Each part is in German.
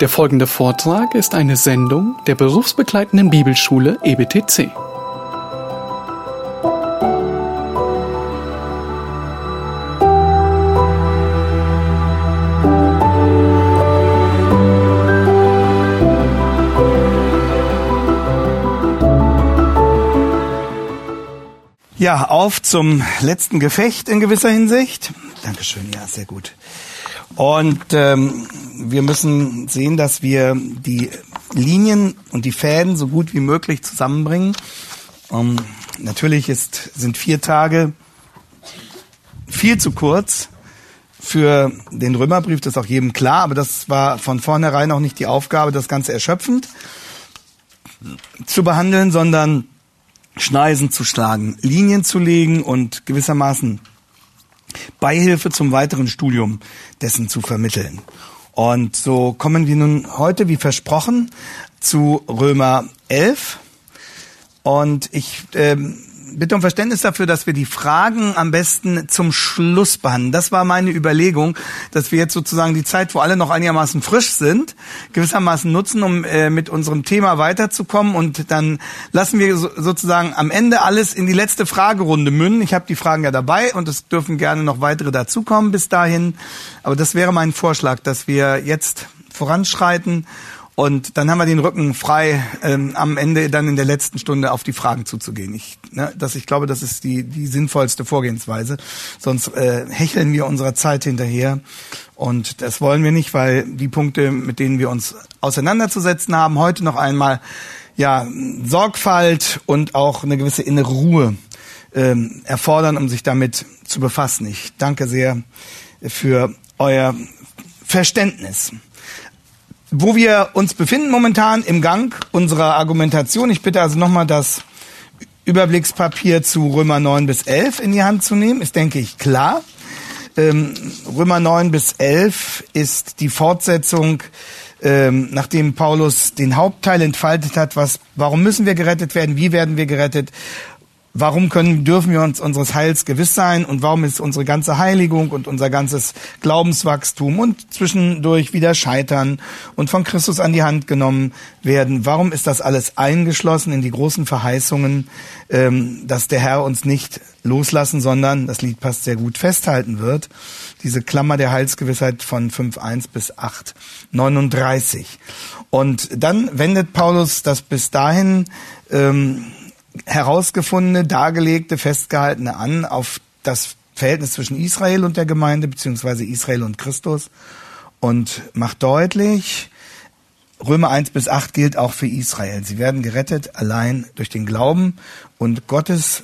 Der folgende Vortrag ist eine Sendung der berufsbegleitenden Bibelschule EBTC. Ja, auf zum letzten Gefecht in gewisser Hinsicht. Dankeschön, ja, sehr gut. Und ähm, wir müssen sehen, dass wir die Linien und die Fäden so gut wie möglich zusammenbringen. Um, natürlich ist, sind vier Tage viel zu kurz für den Römerbrief, das ist auch jedem klar, aber das war von vornherein auch nicht die Aufgabe, das Ganze erschöpfend zu behandeln, sondern Schneisen zu schlagen, Linien zu legen und gewissermaßen Beihilfe zum weiteren Studium dessen zu vermitteln. Und so kommen wir nun heute, wie versprochen, zu Römer 11. Und ich ähm, bitte um Verständnis dafür, dass wir die Fragen am besten zum Schluss behandeln. Das war meine Überlegung, dass wir jetzt sozusagen die Zeit, wo alle noch einigermaßen frisch sind, gewissermaßen nutzen, um äh, mit unserem Thema weiterzukommen. Und dann lassen wir so, sozusagen am Ende alles in die letzte Fragerunde münden. Ich habe die Fragen ja dabei und es dürfen gerne noch weitere dazukommen bis dahin. Aber das wäre mein Vorschlag, dass wir jetzt voranschreiten und dann haben wir den Rücken frei, ähm, am Ende dann in der letzten Stunde auf die Fragen zuzugehen. Ich, ne, das, ich glaube, das ist die, die sinnvollste Vorgehensweise. Sonst äh, hecheln wir unserer Zeit hinterher. Und das wollen wir nicht, weil die Punkte, mit denen wir uns auseinanderzusetzen haben, heute noch einmal ja, Sorgfalt und auch eine gewisse innere Ruhe ähm, erfordern, um sich damit zu befassen. Ich danke sehr für euer Verständnis wo wir uns befinden momentan im Gang unserer Argumentation. Ich bitte also nochmal das Überblickspapier zu Römer 9 bis 11 in die Hand zu nehmen, ist, denke ich, klar. Ähm, Römer 9 bis 11 ist die Fortsetzung, ähm, nachdem Paulus den Hauptteil entfaltet hat, was, warum müssen wir gerettet werden, wie werden wir gerettet, Warum können, dürfen wir uns unseres Heils gewiss sein und warum ist unsere ganze Heiligung und unser ganzes Glaubenswachstum und zwischendurch wieder scheitern und von Christus an die Hand genommen werden? Warum ist das alles eingeschlossen in die großen Verheißungen, ähm, dass der Herr uns nicht loslassen, sondern, das Lied passt sehr gut, festhalten wird? Diese Klammer der Heilsgewissheit von 5.1 bis 8.39. Und dann wendet Paulus das bis dahin ähm, herausgefundene, dargelegte, festgehaltene an auf das Verhältnis zwischen Israel und der Gemeinde, beziehungsweise Israel und Christus und macht deutlich, Römer 1 bis 8 gilt auch für Israel. Sie werden gerettet allein durch den Glauben und Gottes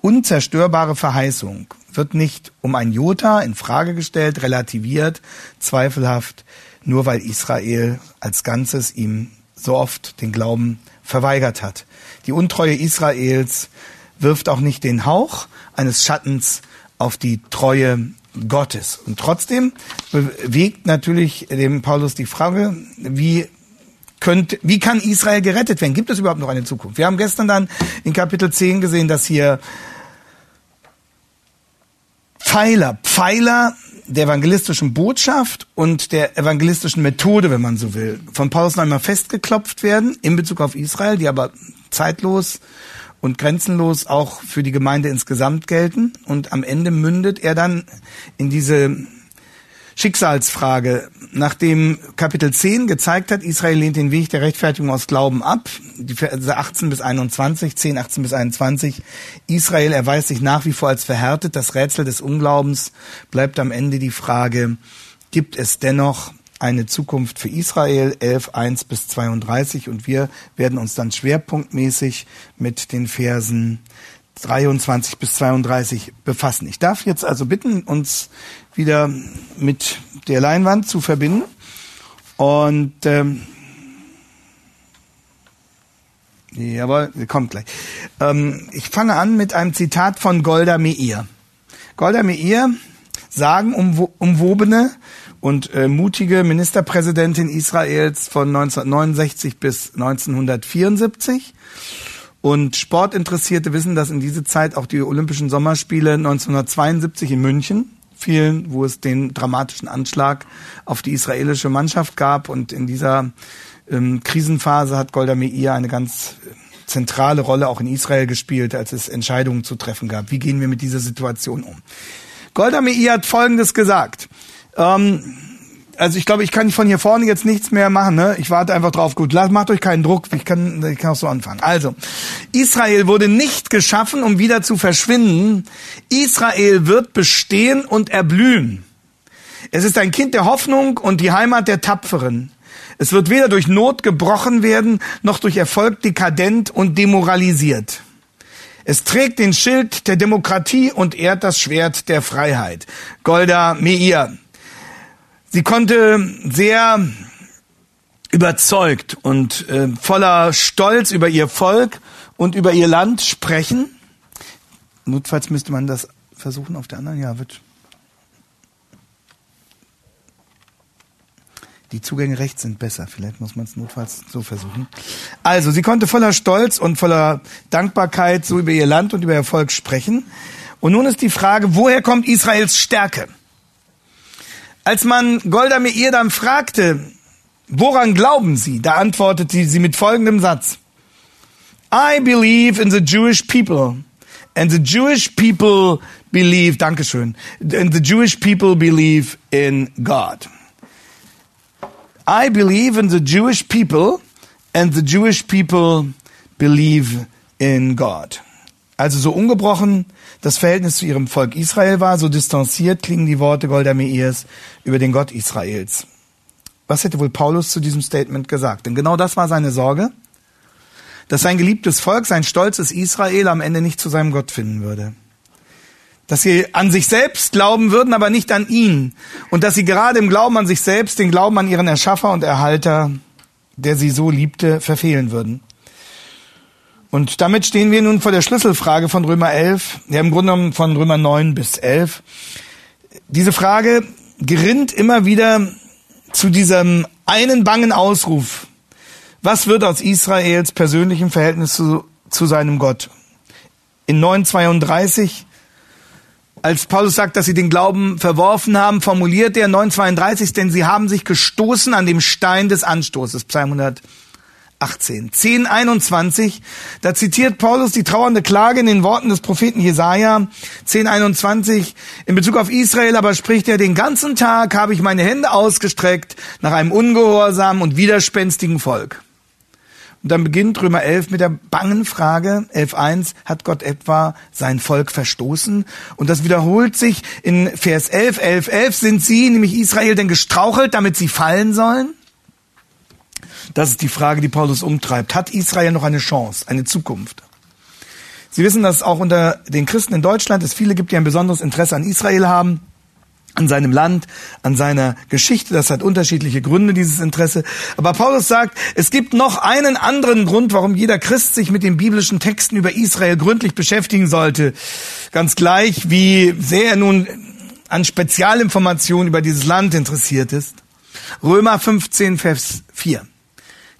unzerstörbare Verheißung wird nicht um ein Jota in Frage gestellt, relativiert, zweifelhaft, nur weil Israel als Ganzes ihm so oft den Glauben verweigert hat. Die Untreue Israels wirft auch nicht den Hauch eines Schattens auf die Treue Gottes. Und trotzdem bewegt natürlich dem Paulus die Frage, wie könnte, wie kann Israel gerettet werden? Gibt es überhaupt noch eine Zukunft? Wir haben gestern dann in Kapitel 10 gesehen, dass hier Pfeiler, Pfeiler der evangelistischen Botschaft und der evangelistischen Methode, wenn man so will, von Paulus noch einmal festgeklopft werden in Bezug auf Israel, die aber zeitlos und grenzenlos auch für die Gemeinde insgesamt gelten. Und am Ende mündet er dann in diese Schicksalsfrage, nachdem Kapitel 10 gezeigt hat, Israel lehnt den Weg der Rechtfertigung aus Glauben ab, die Verse 18 bis 21, 10, 18 bis 21, Israel erweist sich nach wie vor als verhärtet, das Rätsel des Unglaubens bleibt am Ende die Frage, gibt es dennoch eine Zukunft für Israel, 11, 1 bis 32. Und wir werden uns dann schwerpunktmäßig mit den Versen 23 bis 32 befassen. Ich darf jetzt also bitten, uns wieder mit der Leinwand zu verbinden. Und ähm, jawohl, kommt gleich. Ähm, ich fange an mit einem Zitat von Golda Meir. Golda Meir sagen umwobene und äh, mutige Ministerpräsidentin Israels von 1969 bis 1974. Und Sportinteressierte wissen, dass in diese Zeit auch die Olympischen Sommerspiele 1972 in München fielen, wo es den dramatischen Anschlag auf die israelische Mannschaft gab. Und in dieser ähm, Krisenphase hat Golda Meir eine ganz zentrale Rolle auch in Israel gespielt, als es Entscheidungen zu treffen gab. Wie gehen wir mit dieser Situation um? Golda Meir hat Folgendes gesagt. Ähm, also ich glaube, ich kann von hier vorne jetzt nichts mehr machen. Ne? Ich warte einfach drauf. Gut, macht euch keinen Druck. Ich kann, ich kann auch so anfangen. Also, Israel wurde nicht geschaffen, um wieder zu verschwinden. Israel wird bestehen und erblühen. Es ist ein Kind der Hoffnung und die Heimat der Tapferen. Es wird weder durch Not gebrochen werden, noch durch Erfolg dekadent und demoralisiert. Es trägt den Schild der Demokratie und ehrt das Schwert der Freiheit. Golda Meir. Sie konnte sehr überzeugt und äh, voller Stolz über ihr Volk und über ihr Land sprechen. Notfalls müsste man das versuchen auf der anderen. Ja, wird Die Zugänge rechts sind besser. Vielleicht muss man es notfalls so versuchen. Also, sie konnte voller Stolz und voller Dankbarkeit so über ihr Land und über ihr Volk sprechen. Und nun ist die Frage, woher kommt Israels Stärke? Als man Golda Meir dann fragte, woran glauben Sie? Da antwortete sie mit folgendem Satz. I believe in the Jewish people. And the Jewish people believe, Dankeschön, and the Jewish people believe in God. I believe in the Jewish people and the Jewish people believe in God. Also so ungebrochen das Verhältnis zu ihrem Volk Israel war, so distanziert klingen die Worte Golda Meirs über den Gott Israels. Was hätte wohl Paulus zu diesem Statement gesagt? Denn genau das war seine Sorge, dass sein geliebtes Volk, sein stolzes Israel am Ende nicht zu seinem Gott finden würde dass sie an sich selbst glauben würden, aber nicht an ihn. Und dass sie gerade im Glauben an sich selbst den Glauben an ihren Erschaffer und Erhalter, der sie so liebte, verfehlen würden. Und damit stehen wir nun vor der Schlüsselfrage von Römer 11, ja im Grunde genommen von Römer 9 bis 11. Diese Frage gerinnt immer wieder zu diesem einen bangen Ausruf. Was wird aus Israels persönlichem Verhältnis zu, zu seinem Gott? In 932 als Paulus sagt, dass sie den Glauben verworfen haben, formuliert er 932, denn sie haben sich gestoßen an dem Stein des Anstoßes, Psalm 118. 1021, da zitiert Paulus die trauernde Klage in den Worten des Propheten Jesaja. 1021, in Bezug auf Israel aber spricht er, den ganzen Tag habe ich meine Hände ausgestreckt nach einem ungehorsamen und widerspenstigen Volk. Und dann beginnt Römer 11 mit der bangen Frage, 11.1, hat Gott etwa sein Volk verstoßen? Und das wiederholt sich in Vers 11, 11, 11, sind sie, nämlich Israel, denn gestrauchelt, damit sie fallen sollen? Das ist die Frage, die Paulus umtreibt. Hat Israel noch eine Chance, eine Zukunft? Sie wissen, dass auch unter den Christen in Deutschland es viele gibt, die ein besonderes Interesse an Israel haben an seinem Land, an seiner Geschichte. Das hat unterschiedliche Gründe, dieses Interesse. Aber Paulus sagt, es gibt noch einen anderen Grund, warum jeder Christ sich mit den biblischen Texten über Israel gründlich beschäftigen sollte. Ganz gleich, wie sehr er nun an Spezialinformationen über dieses Land interessiert ist. Römer 15, Vers 4.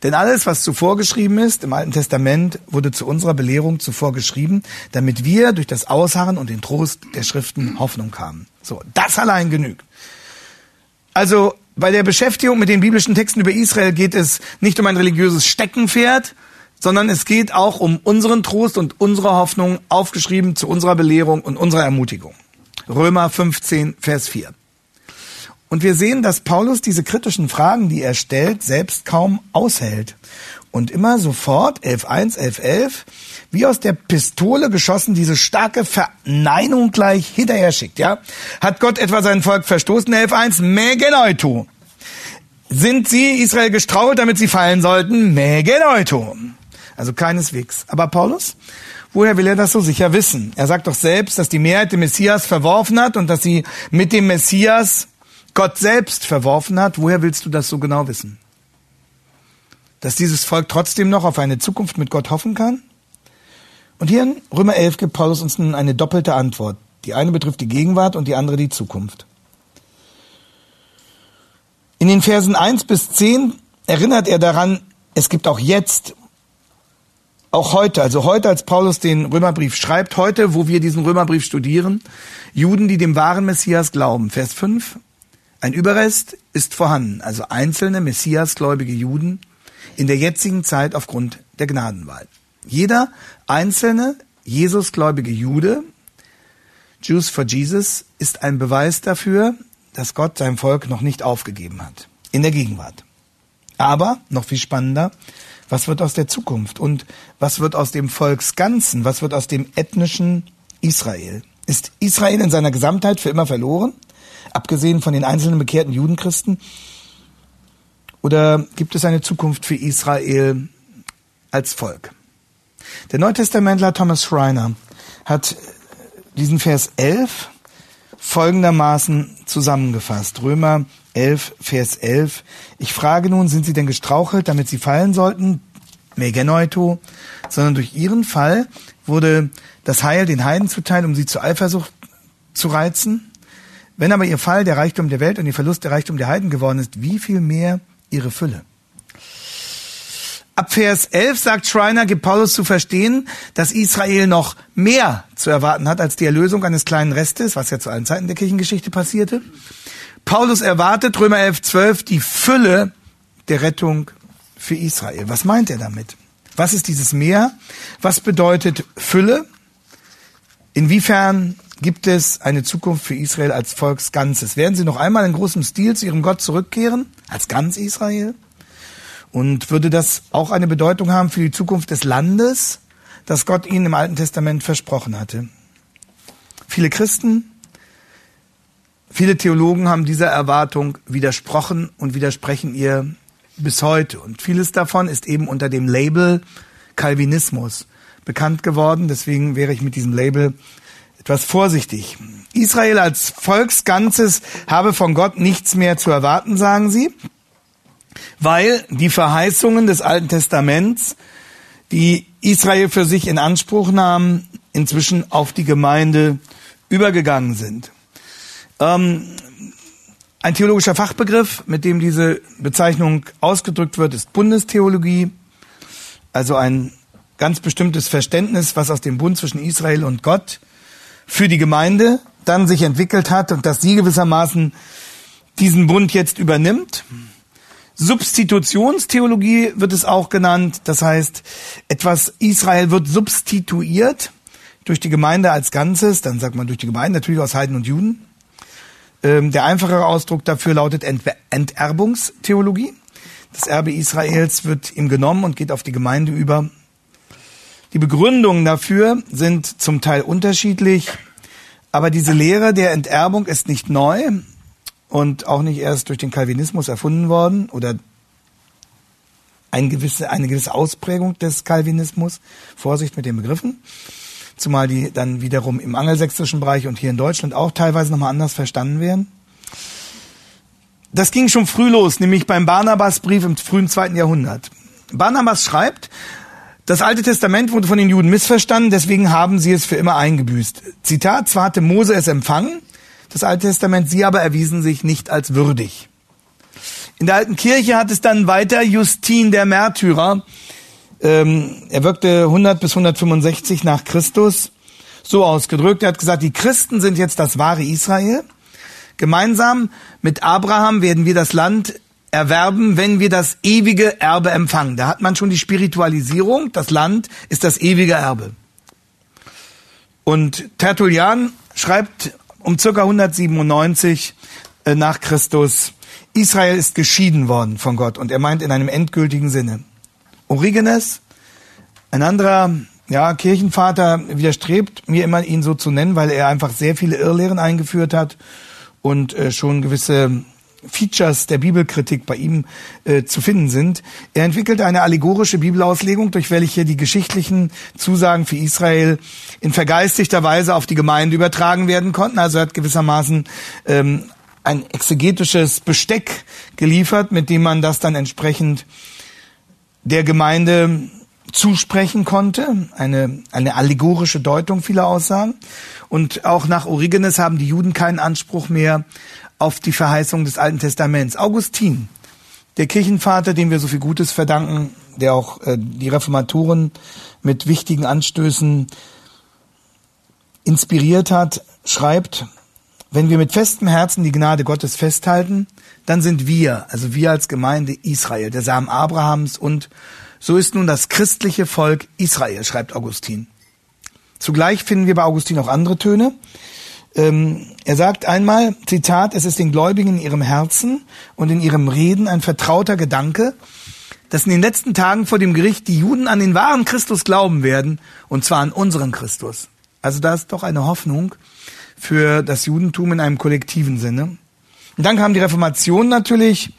Denn alles, was zuvor geschrieben ist im Alten Testament, wurde zu unserer Belehrung zuvor geschrieben, damit wir durch das Ausharren und den Trost der Schriften Hoffnung haben. So, das allein genügt. Also bei der Beschäftigung mit den biblischen Texten über Israel geht es nicht um ein religiöses Steckenpferd, sondern es geht auch um unseren Trost und unsere Hoffnung, aufgeschrieben zu unserer Belehrung und unserer Ermutigung. Römer 15, Vers 4. Und wir sehen, dass Paulus diese kritischen Fragen, die er stellt, selbst kaum aushält. Und immer sofort, 11.1, 11.11, wie aus der Pistole geschossen, diese starke Verneinung gleich hinterher schickt, ja? Hat Gott etwa sein Volk verstoßen? 11.1, Megeneuto. Sind sie Israel gestrault, damit sie fallen sollten? Megeneuto. Also keineswegs. Aber Paulus, woher will er das so sicher wissen? Er sagt doch selbst, dass die Mehrheit den Messias verworfen hat und dass sie mit dem Messias Gott selbst verworfen hat, woher willst du das so genau wissen? Dass dieses Volk trotzdem noch auf eine Zukunft mit Gott hoffen kann? Und hier in Römer 11 gibt Paulus uns nun eine doppelte Antwort. Die eine betrifft die Gegenwart und die andere die Zukunft. In den Versen 1 bis 10 erinnert er daran, es gibt auch jetzt auch heute, also heute, als Paulus den Römerbrief schreibt, heute, wo wir diesen Römerbrief studieren, Juden, die dem wahren Messias glauben. Vers 5. Ein Überrest ist vorhanden, also einzelne Messiasgläubige Juden in der jetzigen Zeit aufgrund der Gnadenwahl. Jeder einzelne Jesusgläubige Jude, Jews for Jesus, ist ein Beweis dafür, dass Gott sein Volk noch nicht aufgegeben hat. In der Gegenwart. Aber, noch viel spannender, was wird aus der Zukunft? Und was wird aus dem Volksganzen? Was wird aus dem ethnischen Israel? Ist Israel in seiner Gesamtheit für immer verloren? Abgesehen von den einzelnen bekehrten Judenchristen? Oder gibt es eine Zukunft für Israel als Volk? Der Neutestamentler Thomas Schreiner hat diesen Vers 11 folgendermaßen zusammengefasst. Römer 11, Vers 11. Ich frage nun, sind sie denn gestrauchelt, damit sie fallen sollten? Megenoito. Sondern durch ihren Fall wurde das Heil den Heiden zuteil, um sie zur Eifersucht zu reizen. Wenn aber ihr Fall der Reichtum der Welt und ihr Verlust der Reichtum der Heiden geworden ist, wie viel mehr ihre Fülle? Ab Vers 11 sagt Schreiner, gibt Paulus zu verstehen, dass Israel noch mehr zu erwarten hat als die Erlösung eines kleinen Restes, was ja zu allen Zeiten der Kirchengeschichte passierte. Paulus erwartet, Römer 11, 12, die Fülle der Rettung für Israel. Was meint er damit? Was ist dieses Meer? Was bedeutet Fülle? Inwiefern gibt es eine Zukunft für Israel als Volksganzes? Werden sie noch einmal in großem Stil zu ihrem Gott zurückkehren? Als ganz Israel? Und würde das auch eine Bedeutung haben für die Zukunft des Landes, das Gott ihnen im Alten Testament versprochen hatte? Viele Christen, viele Theologen haben dieser Erwartung widersprochen und widersprechen ihr bis heute. Und vieles davon ist eben unter dem Label Calvinismus bekannt geworden. Deswegen wäre ich mit diesem Label etwas vorsichtig. Israel als Volksganzes habe von Gott nichts mehr zu erwarten, sagen sie weil die Verheißungen des Alten Testaments, die Israel für sich in Anspruch nahm, inzwischen auf die Gemeinde übergegangen sind. Ähm, ein theologischer Fachbegriff, mit dem diese Bezeichnung ausgedrückt wird, ist Bundestheologie, also ein ganz bestimmtes Verständnis, was aus dem Bund zwischen Israel und Gott für die Gemeinde dann sich entwickelt hat und dass sie gewissermaßen diesen Bund jetzt übernimmt. Substitutionstheologie wird es auch genannt. Das heißt, etwas Israel wird substituiert durch die Gemeinde als Ganzes. Dann sagt man durch die Gemeinde natürlich aus Heiden und Juden. Ähm, der einfachere Ausdruck dafür lautet Enterbungstheologie. Das Erbe Israels wird ihm genommen und geht auf die Gemeinde über. Die Begründungen dafür sind zum Teil unterschiedlich, aber diese Lehre der Enterbung ist nicht neu und auch nicht erst durch den Calvinismus erfunden worden oder eine gewisse, eine gewisse Ausprägung des Calvinismus. Vorsicht mit den Begriffen. Zumal die dann wiederum im angelsächsischen Bereich und hier in Deutschland auch teilweise nochmal anders verstanden werden. Das ging schon früh los, nämlich beim Barnabasbrief im frühen zweiten Jahrhundert. Barnabas schreibt, das Alte Testament wurde von den Juden missverstanden, deswegen haben sie es für immer eingebüßt. Zitat, zwar hatte Mose es empfangen, das Alte Testament, sie aber erwiesen sich nicht als würdig. In der alten Kirche hat es dann weiter Justin der Märtyrer, ähm, er wirkte 100 bis 165 nach Christus, so ausgedrückt. Er hat gesagt, die Christen sind jetzt das wahre Israel. Gemeinsam mit Abraham werden wir das Land erwerben, wenn wir das ewige Erbe empfangen. Da hat man schon die Spiritualisierung. Das Land ist das ewige Erbe. Und Tertullian schreibt um circa 197 äh, nach Christus, Israel ist geschieden worden von Gott und er meint in einem endgültigen Sinne. Origenes, ein anderer ja, Kirchenvater widerstrebt mir immer, ihn so zu nennen, weil er einfach sehr viele Irrlehren eingeführt hat und äh, schon gewisse Features der Bibelkritik bei ihm äh, zu finden sind. Er entwickelte eine allegorische Bibelauslegung, durch welche die geschichtlichen Zusagen für Israel in vergeistigter Weise auf die Gemeinde übertragen werden konnten. Also er hat gewissermaßen ähm, ein exegetisches Besteck geliefert, mit dem man das dann entsprechend der Gemeinde zusprechen konnte, eine, eine allegorische Deutung vieler Aussagen. Und auch nach Origenes haben die Juden keinen Anspruch mehr auf die Verheißung des Alten Testaments. Augustin, der Kirchenvater, dem wir so viel Gutes verdanken, der auch äh, die Reformatoren mit wichtigen Anstößen inspiriert hat, schreibt, wenn wir mit festem Herzen die Gnade Gottes festhalten, dann sind wir, also wir als Gemeinde Israel, der Samen Abrahams und so ist nun das christliche Volk Israel, schreibt Augustin. Zugleich finden wir bei Augustin auch andere Töne. Ähm, er sagt einmal, Zitat, es ist den Gläubigen in ihrem Herzen und in ihrem Reden ein vertrauter Gedanke, dass in den letzten Tagen vor dem Gericht die Juden an den wahren Christus glauben werden, und zwar an unseren Christus. Also da ist doch eine Hoffnung für das Judentum in einem kollektiven Sinne. Und dann kam die Reformation natürlich.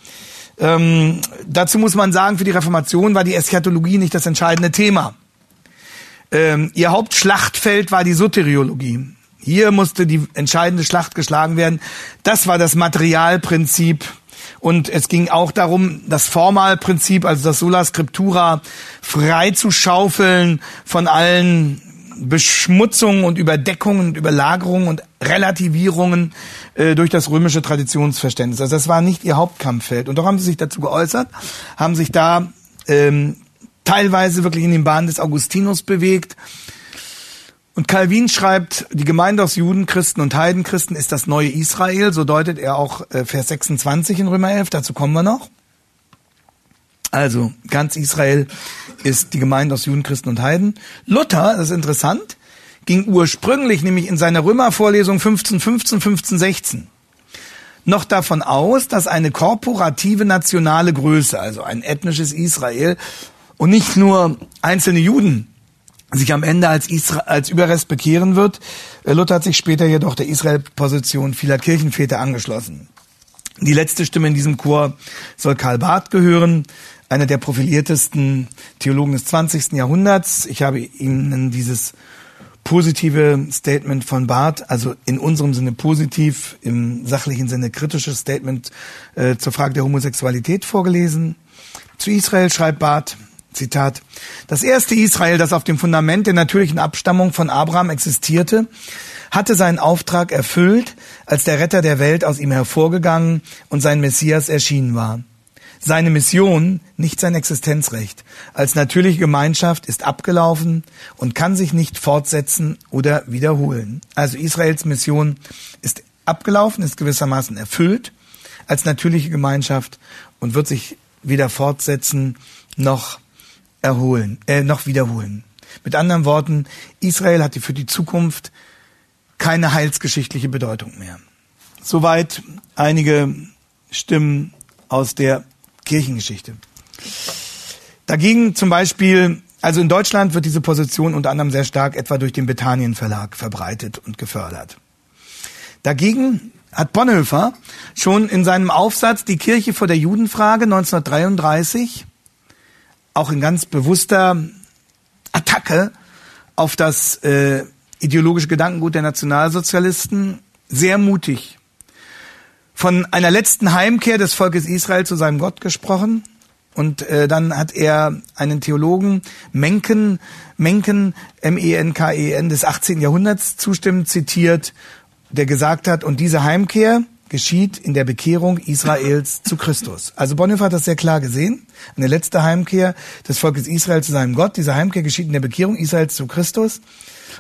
Ähm, dazu muss man sagen, für die Reformation war die Eschatologie nicht das entscheidende Thema. Ähm, ihr Hauptschlachtfeld war die Soteriologie. Hier musste die entscheidende Schlacht geschlagen werden. Das war das Materialprinzip. Und es ging auch darum, das Formalprinzip, also das Sola Scriptura, frei zu schaufeln von allen Beschmutzungen und Überdeckungen und Überlagerungen und Relativierungen äh, durch das römische Traditionsverständnis. Also das war nicht ihr Hauptkampffeld. Und doch haben sie sich dazu geäußert, haben sich da ähm, teilweise wirklich in den Bahnen des Augustinus bewegt. Und Calvin schreibt, die Gemeinde aus Juden, Christen und Heidenchristen ist das neue Israel. So deutet er auch äh, Vers 26 in Römer 11. Dazu kommen wir noch. Also ganz Israel ist die Gemeinde aus Juden, Christen und Heiden. Luther, das ist interessant, ging ursprünglich, nämlich in seiner Römervorlesung 1515, 1516, noch davon aus, dass eine korporative nationale Größe, also ein ethnisches Israel und nicht nur einzelne Juden sich am Ende als, Isra als Überrest bekehren wird. Luther hat sich später jedoch der Israel-Position vieler Kirchenväter angeschlossen. Die letzte Stimme in diesem Chor soll Karl Barth gehören, einer der profiliertesten Theologen des 20. Jahrhunderts. Ich habe Ihnen dieses positive Statement von Barth, also in unserem Sinne positiv, im sachlichen Sinne kritisches Statement äh, zur Frage der Homosexualität vorgelesen. Zu Israel schreibt Barth, Zitat, das erste Israel, das auf dem Fundament der natürlichen Abstammung von Abraham existierte, hatte seinen Auftrag erfüllt, als der Retter der Welt aus ihm hervorgegangen und sein Messias erschienen war. Seine Mission, nicht sein Existenzrecht, als natürliche Gemeinschaft ist abgelaufen und kann sich nicht fortsetzen oder wiederholen. Also Israels Mission ist abgelaufen, ist gewissermaßen erfüllt als natürliche Gemeinschaft und wird sich weder fortsetzen noch erholen, äh, noch wiederholen. Mit anderen Worten, Israel hat für die Zukunft keine heilsgeschichtliche Bedeutung mehr. Soweit einige Stimmen aus der Kirchengeschichte. Dagegen zum Beispiel, also in Deutschland wird diese Position unter anderem sehr stark etwa durch den Bethanien Verlag verbreitet und gefördert. Dagegen hat Bonhoeffer schon in seinem Aufsatz Die Kirche vor der Judenfrage 1933 auch in ganz bewusster Attacke auf das äh, ideologische Gedankengut der Nationalsozialisten sehr mutig von einer letzten Heimkehr des Volkes Israel zu seinem Gott gesprochen. Und äh, dann hat er einen Theologen, Menken, Menken, M-E-N-K-E-N des 18. Jahrhunderts zustimmend zitiert, der gesagt hat, und diese Heimkehr geschieht in der Bekehrung Israels zu Christus. Also Bonhoeffer hat das sehr klar gesehen. Eine letzte Heimkehr des Volkes Israel zu seinem Gott. Diese Heimkehr geschieht in der Bekehrung Israels zu Christus.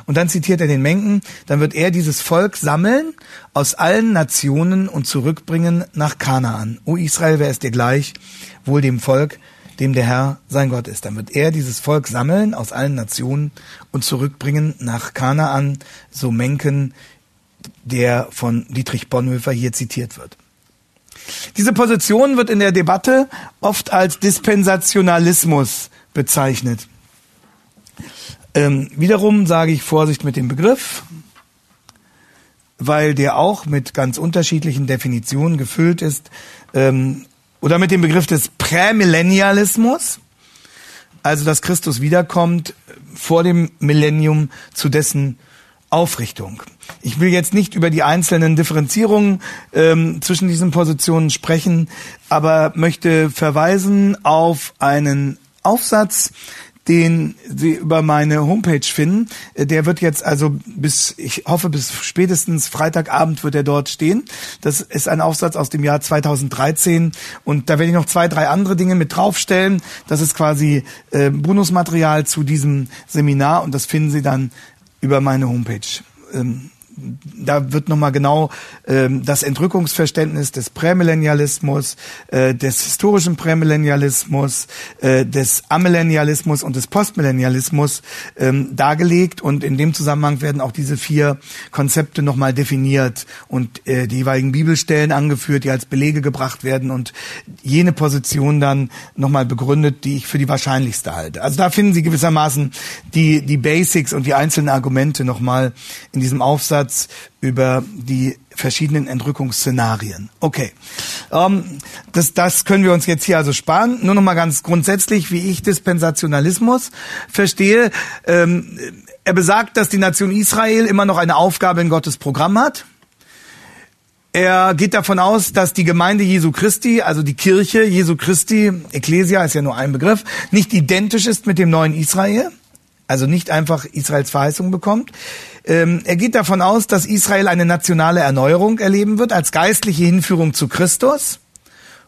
Und dann zitiert er den Menken, dann wird er dieses Volk sammeln aus allen Nationen und zurückbringen nach Kanaan. O Israel, wer ist dir gleich? Wohl dem Volk, dem der Herr sein Gott ist. Dann wird er dieses Volk sammeln aus allen Nationen und zurückbringen nach Kanaan, so Menken, der von Dietrich Bonhoeffer hier zitiert wird. Diese Position wird in der Debatte oft als Dispensationalismus bezeichnet. Ähm, wiederum sage ich Vorsicht mit dem Begriff, weil der auch mit ganz unterschiedlichen Definitionen gefüllt ist. Ähm, oder mit dem Begriff des Prämillennialismus, also dass Christus wiederkommt vor dem Millennium zu dessen Aufrichtung. Ich will jetzt nicht über die einzelnen Differenzierungen ähm, zwischen diesen Positionen sprechen, aber möchte verweisen auf einen Aufsatz, den Sie über meine Homepage finden. Äh, der wird jetzt also bis, ich hoffe, bis spätestens Freitagabend wird er dort stehen. Das ist ein Aufsatz aus dem Jahr 2013 und da werde ich noch zwei, drei andere Dinge mit draufstellen. Das ist quasi äh, Bonusmaterial zu diesem Seminar und das finden Sie dann über meine Homepage. Ähm, da wird nochmal genau ähm, das Entrückungsverständnis des Prämillennialismus, äh, des historischen Prämillennialismus, äh, des Amillennialismus und des Postmillennialismus ähm, dargelegt und in dem Zusammenhang werden auch diese vier Konzepte nochmal definiert und äh, die jeweiligen Bibelstellen angeführt, die als Belege gebracht werden und jene Position dann nochmal begründet, die ich für die wahrscheinlichste halte. Also da finden Sie gewissermaßen die, die Basics und die einzelnen Argumente nochmal in diesem Aufsatz Ansatz über die verschiedenen Entrückungsszenarien. Okay, ähm, das, das können wir uns jetzt hier also sparen. Nur noch mal ganz grundsätzlich, wie ich Dispensationalismus verstehe. Ähm, er besagt, dass die Nation Israel immer noch eine Aufgabe in Gottes Programm hat. Er geht davon aus, dass die Gemeinde Jesu Christi, also die Kirche Jesu Christi, Ecclesia ist ja nur ein Begriff, nicht identisch ist mit dem neuen Israel, also nicht einfach Israels Verheißung bekommt. Ähm, er geht davon aus, dass Israel eine nationale Erneuerung erleben wird als geistliche Hinführung zu Christus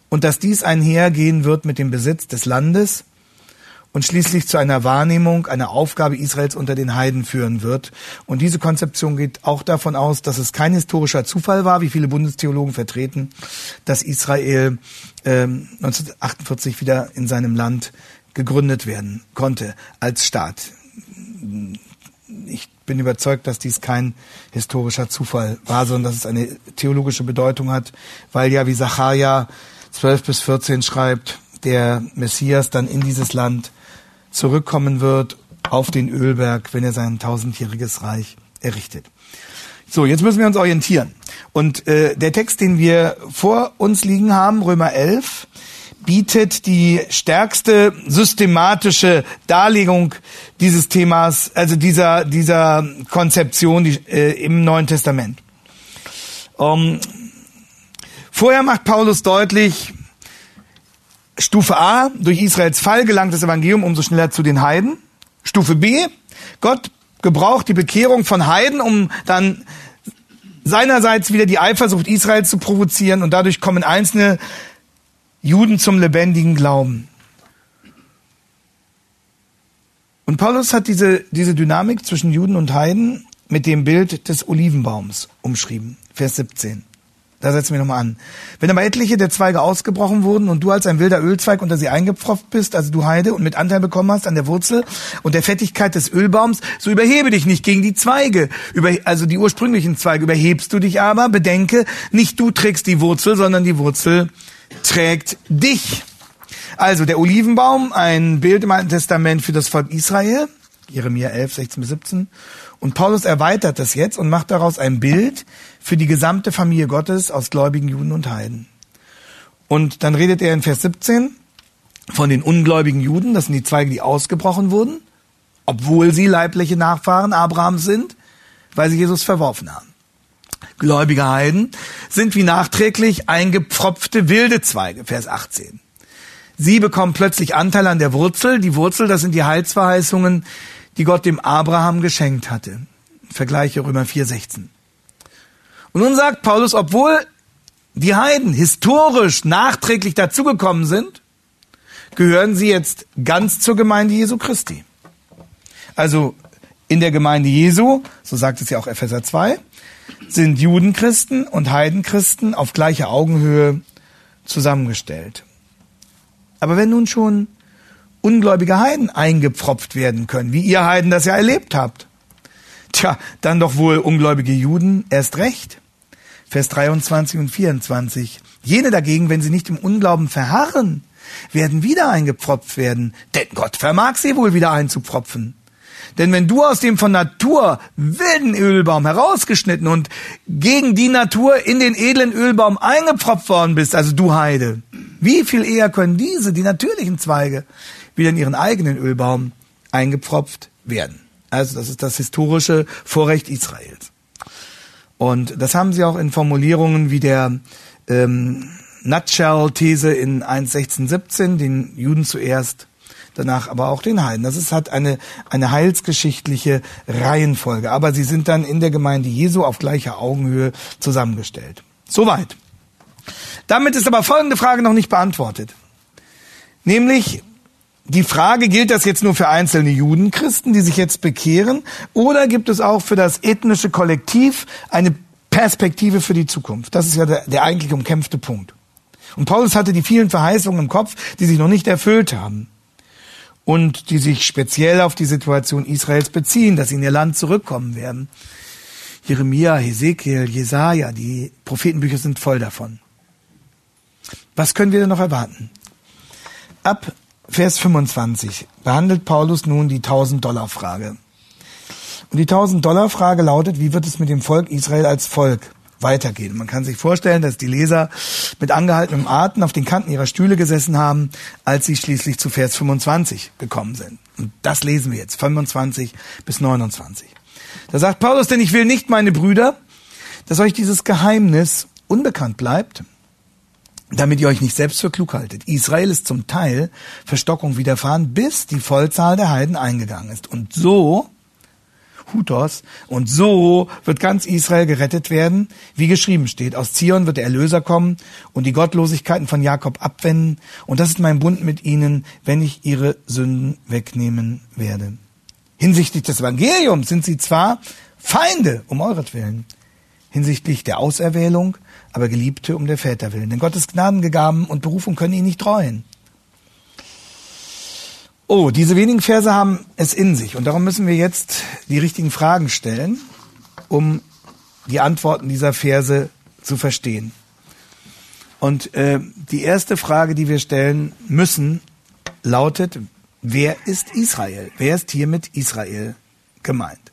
und dass dies einhergehen wird mit dem Besitz des Landes und schließlich zu einer Wahrnehmung, einer Aufgabe Israels unter den Heiden führen wird. Und diese Konzeption geht auch davon aus, dass es kein historischer Zufall war, wie viele Bundestheologen vertreten, dass Israel ähm, 1948 wieder in seinem Land gegründet werden konnte als Staat. Ich bin überzeugt, dass dies kein historischer Zufall war, sondern dass es eine theologische Bedeutung hat, weil ja, wie Sacharja 12 bis 14 schreibt, der Messias dann in dieses Land zurückkommen wird auf den Ölberg, wenn er sein tausendjähriges Reich errichtet. So, jetzt müssen wir uns orientieren. Und äh, der Text, den wir vor uns liegen haben, Römer 11, bietet die stärkste systematische Darlegung dieses Themas, also dieser, dieser Konzeption die, äh, im Neuen Testament. Um, vorher macht Paulus deutlich, Stufe A, durch Israels Fall gelangt das Evangelium umso schneller zu den Heiden. Stufe B, Gott gebraucht die Bekehrung von Heiden, um dann seinerseits wieder die Eifersucht Israels zu provozieren und dadurch kommen einzelne Juden zum lebendigen Glauben. Und Paulus hat diese, diese Dynamik zwischen Juden und Heiden mit dem Bild des Olivenbaums umschrieben. Vers 17. Da setzen wir nochmal an. Wenn aber etliche der Zweige ausgebrochen wurden und du als ein wilder Ölzweig unter sie eingepfropft bist, also du Heide, und mit Anteil bekommen hast an der Wurzel und der Fettigkeit des Ölbaums, so überhebe dich nicht gegen die Zweige, über, also die ursprünglichen Zweige. Überhebst du dich aber, bedenke, nicht du trägst die Wurzel, sondern die Wurzel trägt dich. Also der Olivenbaum, ein Bild im Alten Testament für das Volk Israel, Jeremia 11, 16 bis 17. Und Paulus erweitert das jetzt und macht daraus ein Bild für die gesamte Familie Gottes aus gläubigen Juden und Heiden. Und dann redet er in Vers 17 von den ungläubigen Juden, das sind die Zweige, die ausgebrochen wurden, obwohl sie leibliche Nachfahren Abrahams sind, weil sie Jesus verworfen haben gläubige Heiden, sind wie nachträglich eingepfropfte wilde Zweige, Vers 18. Sie bekommen plötzlich Anteil an der Wurzel. Die Wurzel, das sind die Heilsverheißungen, die Gott dem Abraham geschenkt hatte. Vergleiche Römer 4, 16. Und nun sagt Paulus, obwohl die Heiden historisch nachträglich dazugekommen sind, gehören sie jetzt ganz zur Gemeinde Jesu Christi. Also in der Gemeinde Jesu, so sagt es ja auch Epheser 2, sind Judenchristen und Heidenchristen auf gleicher Augenhöhe zusammengestellt. Aber wenn nun schon ungläubige Heiden eingepfropft werden können, wie ihr Heiden das ja erlebt habt, tja, dann doch wohl ungläubige Juden erst recht. Vers 23 und 24. Jene dagegen, wenn sie nicht im Unglauben verharren, werden wieder eingepfropft werden, denn Gott vermag sie wohl wieder einzupfropfen. Denn wenn du aus dem von Natur wilden Ölbaum herausgeschnitten und gegen die Natur in den edlen Ölbaum eingepfropft worden bist, also du Heide, wie viel eher können diese, die natürlichen Zweige, wieder in ihren eigenen Ölbaum eingepfropft werden? Also das ist das historische Vorrecht Israels. Und das haben sie auch in Formulierungen wie der ähm, Nutshell-These in 1.16.17, den Juden zuerst danach aber auch den Heiden. Das ist, hat eine, eine heilsgeschichtliche Reihenfolge. Aber sie sind dann in der Gemeinde Jesu auf gleicher Augenhöhe zusammengestellt. Soweit. Damit ist aber folgende Frage noch nicht beantwortet. Nämlich, die Frage, gilt das jetzt nur für einzelne Judenchristen, die sich jetzt bekehren, oder gibt es auch für das ethnische Kollektiv eine Perspektive für die Zukunft? Das ist ja der, der eigentlich umkämpfte Punkt. Und Paulus hatte die vielen Verheißungen im Kopf, die sich noch nicht erfüllt haben und die sich speziell auf die Situation Israels beziehen, dass sie in ihr Land zurückkommen werden. Jeremia, Hesekiel, Jesaja, die Prophetenbücher sind voll davon. Was können wir denn noch erwarten? Ab Vers 25 behandelt Paulus nun die 1000-Dollar-Frage. Und die 1000-Dollar-Frage lautet, wie wird es mit dem Volk Israel als Volk weitergehen? Man kann sich vorstellen, dass die Leser mit angehaltenem Atem auf den Kanten ihrer Stühle gesessen haben, als sie schließlich zu Vers 25 gekommen sind. Und das lesen wir jetzt, 25 bis 29. Da sagt Paulus, denn ich will nicht, meine Brüder, dass euch dieses Geheimnis unbekannt bleibt, damit ihr euch nicht selbst für klug haltet. Israel ist zum Teil Verstockung widerfahren, bis die Vollzahl der Heiden eingegangen ist. Und so, Hutos, und so wird ganz Israel gerettet werden, wie geschrieben steht. Aus Zion wird der Erlöser kommen und die Gottlosigkeiten von Jakob abwenden. Und das ist mein Bund mit ihnen, wenn ich ihre Sünden wegnehmen werde. Hinsichtlich des Evangeliums sind sie zwar Feinde um euretwillen, hinsichtlich der Auserwählung, aber Geliebte um der Väter willen. Denn Gottes Gnadengegaben und Berufung können ihn nicht treuen. Oh, diese wenigen Verse haben es in sich und darum müssen wir jetzt die richtigen Fragen stellen, um die Antworten dieser Verse zu verstehen. Und äh, die erste Frage, die wir stellen müssen, lautet, wer ist Israel? Wer ist hier mit Israel gemeint?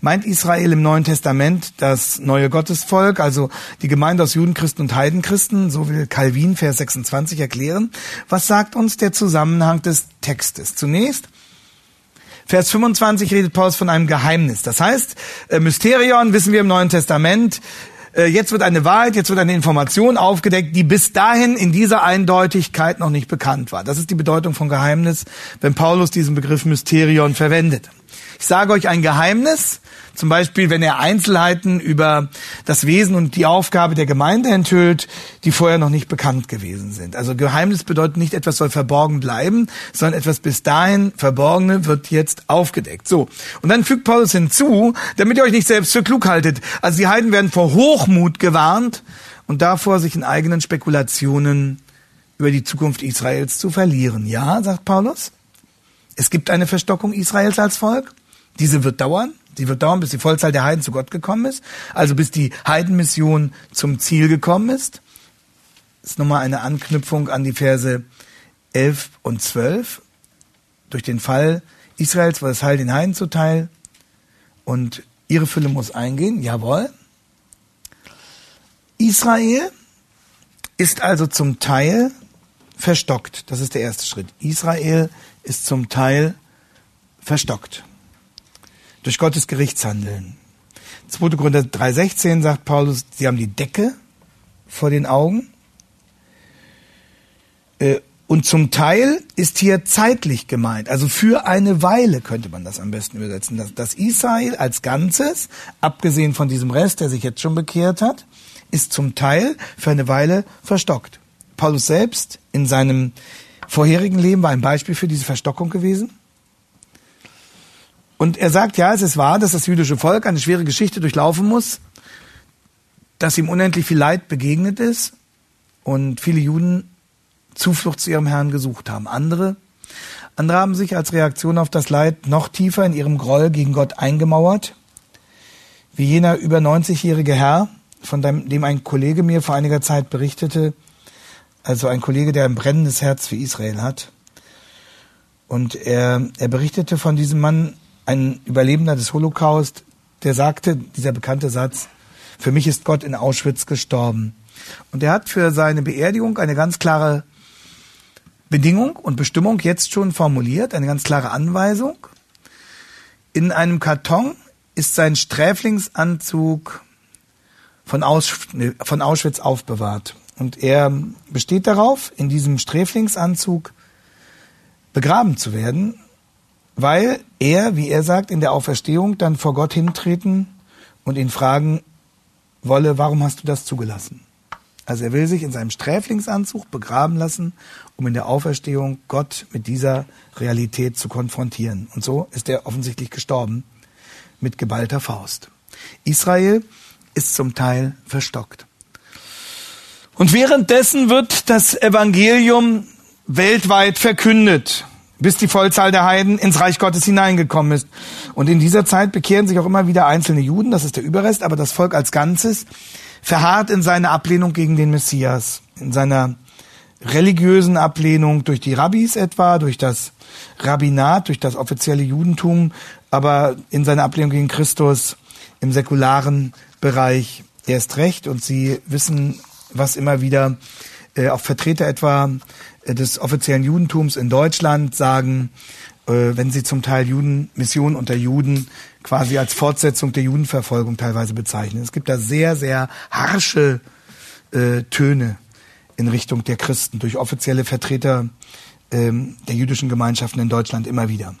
Meint Israel im Neuen Testament das neue Gottesvolk, also die Gemeinde aus Judenchristen und Heidenchristen, so will Calvin Vers 26 erklären. Was sagt uns der Zusammenhang des Textes? Zunächst, Vers 25 redet Paulus von einem Geheimnis. Das heißt, äh, Mysterion wissen wir im Neuen Testament, äh, jetzt wird eine Wahrheit, jetzt wird eine Information aufgedeckt, die bis dahin in dieser Eindeutigkeit noch nicht bekannt war. Das ist die Bedeutung von Geheimnis, wenn Paulus diesen Begriff Mysterion verwendet. Ich sage euch ein Geheimnis, zum Beispiel, wenn er Einzelheiten über das Wesen und die Aufgabe der Gemeinde enthüllt, die vorher noch nicht bekannt gewesen sind. Also Geheimnis bedeutet nicht, etwas soll verborgen bleiben, sondern etwas bis dahin Verborgene wird jetzt aufgedeckt. So. Und dann fügt Paulus hinzu, damit ihr euch nicht selbst für klug haltet. Also die Heiden werden vor Hochmut gewarnt und davor, sich in eigenen Spekulationen über die Zukunft Israels zu verlieren. Ja, sagt Paulus. Es gibt eine Verstockung Israels als Volk. Diese wird dauern. Sie wird dauern, bis die Vollzahl der Heiden zu Gott gekommen ist. Also bis die Heidenmission zum Ziel gekommen ist. Das ist nochmal eine Anknüpfung an die Verse 11 und 12. Durch den Fall Israels war das Heil den Heiden zuteil und ihre Fülle muss eingehen. Jawohl. Israel ist also zum Teil verstockt. Das ist der erste Schritt. Israel ist zum Teil verstockt durch Gottes Gerichtshandeln. 2. Korinther 3,16 sagt Paulus, sie haben die Decke vor den Augen. Äh, und zum Teil ist hier zeitlich gemeint, also für eine Weile könnte man das am besten übersetzen, dass, dass Israel als Ganzes, abgesehen von diesem Rest, der sich jetzt schon bekehrt hat, ist zum Teil für eine Weile verstockt. Paulus selbst in seinem vorherigen Leben war ein Beispiel für diese Verstockung gewesen. Und er sagt, ja, es ist wahr, dass das jüdische Volk eine schwere Geschichte durchlaufen muss, dass ihm unendlich viel Leid begegnet ist und viele Juden Zuflucht zu ihrem Herrn gesucht haben. Andere, andere haben sich als Reaktion auf das Leid noch tiefer in ihrem Groll gegen Gott eingemauert, wie jener über 90-jährige Herr, von dem ein Kollege mir vor einiger Zeit berichtete, also ein Kollege, der ein brennendes Herz für Israel hat. Und er, er berichtete von diesem Mann, ein Überlebender des Holocaust, der sagte, dieser bekannte Satz, für mich ist Gott in Auschwitz gestorben. Und er hat für seine Beerdigung eine ganz klare Bedingung und Bestimmung jetzt schon formuliert, eine ganz klare Anweisung. In einem Karton ist sein Sträflingsanzug von, Auschwitz aufbewahrt. Und er besteht darauf, in diesem Sträflingsanzug begraben zu werden, weil er, wie er sagt, in der Auferstehung dann vor Gott hintreten und ihn fragen wolle, warum hast du das zugelassen? Also er will sich in seinem Sträflingsanzug begraben lassen, um in der Auferstehung Gott mit dieser Realität zu konfrontieren. Und so ist er offensichtlich gestorben mit geballter Faust. Israel ist zum Teil verstockt. Und währenddessen wird das Evangelium weltweit verkündet, bis die Vollzahl der Heiden ins Reich Gottes hineingekommen ist. Und in dieser Zeit bekehren sich auch immer wieder einzelne Juden, das ist der Überrest, aber das Volk als Ganzes verharrt in seiner Ablehnung gegen den Messias, in seiner religiösen Ablehnung durch die Rabbis etwa, durch das Rabbinat, durch das offizielle Judentum, aber in seiner Ablehnung gegen Christus im säkularen Bereich erst recht. Und sie wissen, was immer wieder äh, auch Vertreter etwa des offiziellen Judentums in Deutschland sagen, äh, wenn sie zum Teil Juden, Mission unter Juden quasi als Fortsetzung der Judenverfolgung teilweise bezeichnen. Es gibt da sehr, sehr harsche äh, Töne in Richtung der Christen durch offizielle Vertreter ähm, der jüdischen Gemeinschaften in Deutschland immer wieder.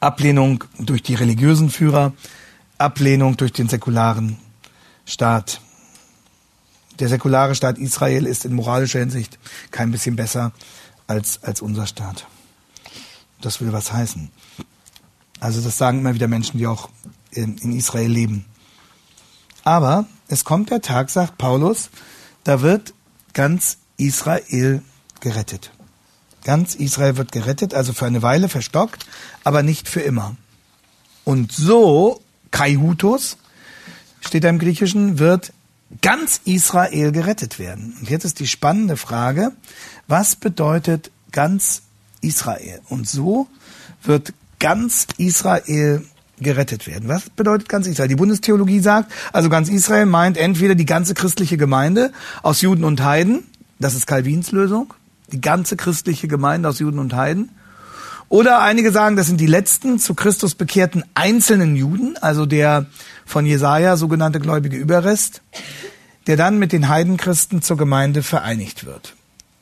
Ablehnung durch die religiösen Führer, Ablehnung durch den säkularen Staat. Der säkulare Staat Israel ist in moralischer Hinsicht kein bisschen besser als, als unser Staat. Das will was heißen. Also das sagen immer wieder Menschen, die auch in, in Israel leben. Aber es kommt der Tag, sagt Paulus, da wird ganz Israel gerettet. Ganz Israel wird gerettet, also für eine Weile verstockt, aber nicht für immer. Und so, Kaihutos, steht da im Griechischen, wird ganz Israel gerettet werden. Und jetzt ist die spannende Frage, was bedeutet ganz Israel? Und so wird ganz Israel gerettet werden. Was bedeutet ganz Israel? Die Bundestheologie sagt, also ganz Israel meint entweder die ganze christliche Gemeinde aus Juden und Heiden, das ist Calvins Lösung, die ganze christliche Gemeinde aus Juden und Heiden. Oder einige sagen, das sind die letzten zu Christus bekehrten einzelnen Juden, also der von Jesaja sogenannte gläubige Überrest, der dann mit den Heidenchristen zur Gemeinde vereinigt wird.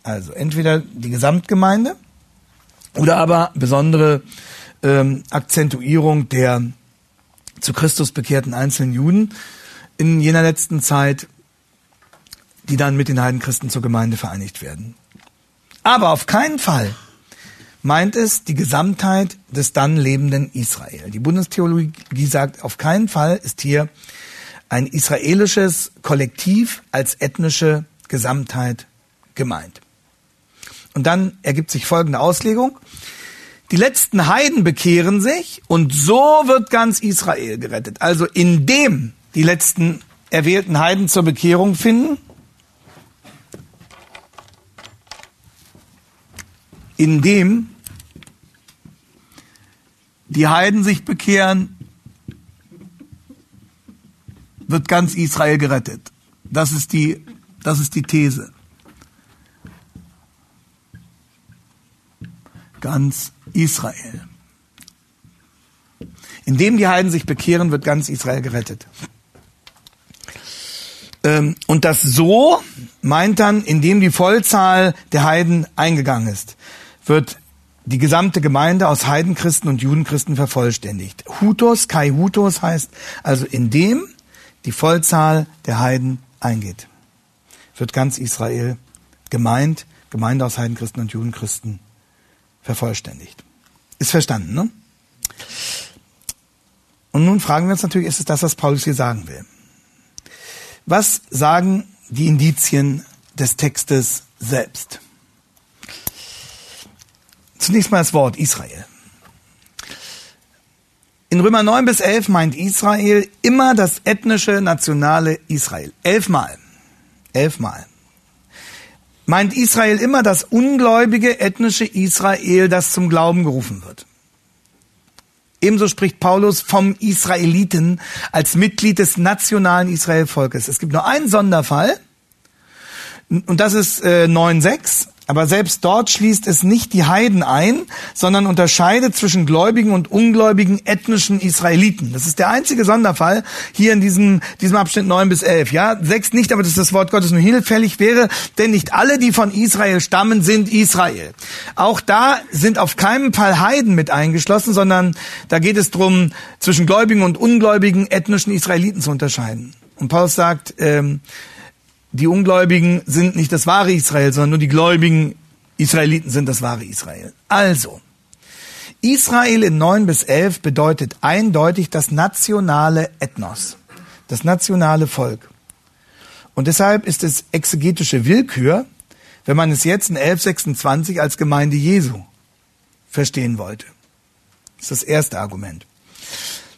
Also entweder die Gesamtgemeinde oder aber besondere ähm, Akzentuierung der zu Christus bekehrten einzelnen Juden in jener letzten Zeit, die dann mit den Heidenchristen zur Gemeinde vereinigt werden. Aber auf keinen Fall meint es die Gesamtheit des dann lebenden Israel. Die Bundestheologie sagt, auf keinen Fall ist hier ein israelisches Kollektiv als ethnische Gesamtheit gemeint. Und dann ergibt sich folgende Auslegung. Die letzten Heiden bekehren sich und so wird ganz Israel gerettet. Also indem die letzten erwählten Heiden zur Bekehrung finden, indem die Heiden sich bekehren, wird ganz Israel gerettet. Das ist die, das ist die These. Ganz Israel. Indem die Heiden sich bekehren, wird ganz Israel gerettet. Ähm, und das so meint dann, indem die Vollzahl der Heiden eingegangen ist, wird die gesamte Gemeinde aus Heidenchristen und Judenchristen vervollständigt. Hutos, Kai Hutos heißt also, indem die Vollzahl der Heiden eingeht, wird ganz Israel gemeint, Gemeinde aus Heidenchristen und Judenchristen vervollständigt. Ist verstanden, ne? Und nun fragen wir uns natürlich, ist es das, was Paulus hier sagen will? Was sagen die Indizien des Textes selbst? Zunächst mal das Wort Israel. In Römer 9 bis 11 meint Israel immer das ethnische, nationale Israel. Elfmal. Elfmal meint Israel immer das ungläubige ethnische Israel, das zum Glauben gerufen wird. Ebenso spricht Paulus vom Israeliten als Mitglied des nationalen Israelvolkes. Es gibt nur einen Sonderfall, und das ist äh, 9.6, Aber selbst dort schließt es nicht die Heiden ein, sondern unterscheidet zwischen gläubigen und ungläubigen ethnischen Israeliten. Das ist der einzige Sonderfall hier in diesem, diesem Abschnitt 9 bis 11. Ja, 6 nicht, aber dass das Wort Gottes nur hinfällig wäre, denn nicht alle, die von Israel stammen, sind Israel. Auch da sind auf keinen Fall Heiden mit eingeschlossen, sondern da geht es darum, zwischen gläubigen und ungläubigen ethnischen Israeliten zu unterscheiden. Und Paulus sagt, ähm, die Ungläubigen sind nicht das wahre Israel, sondern nur die gläubigen Israeliten sind das wahre Israel. Also, Israel in 9 bis 11 bedeutet eindeutig das nationale Ethnos, das nationale Volk. Und deshalb ist es exegetische Willkür, wenn man es jetzt in 1126 als Gemeinde Jesu verstehen wollte. Das ist das erste Argument.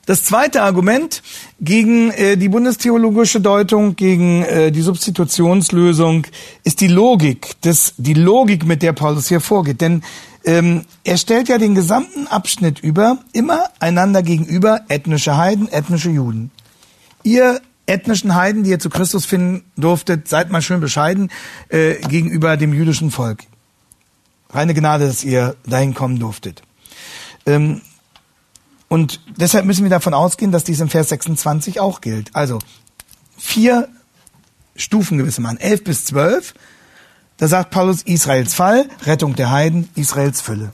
Das zweite Argument gegen äh, die bundestheologische Deutung, gegen äh, die Substitutionslösung ist die Logik, das, die Logik, mit der Paulus hier vorgeht. Denn ähm, er stellt ja den gesamten Abschnitt über immer einander gegenüber ethnische Heiden, ethnische Juden. Ihr ethnischen Heiden, die ihr zu Christus finden durftet, seid mal schön bescheiden äh, gegenüber dem jüdischen Volk. Reine Gnade, dass ihr dahin kommen durftet. Ähm, und deshalb müssen wir davon ausgehen, dass dies im Vers 26 auch gilt. Also vier Stufen gewissermaßen, elf bis zwölf. Da sagt Paulus Israels Fall, Rettung der Heiden, Israels Fülle.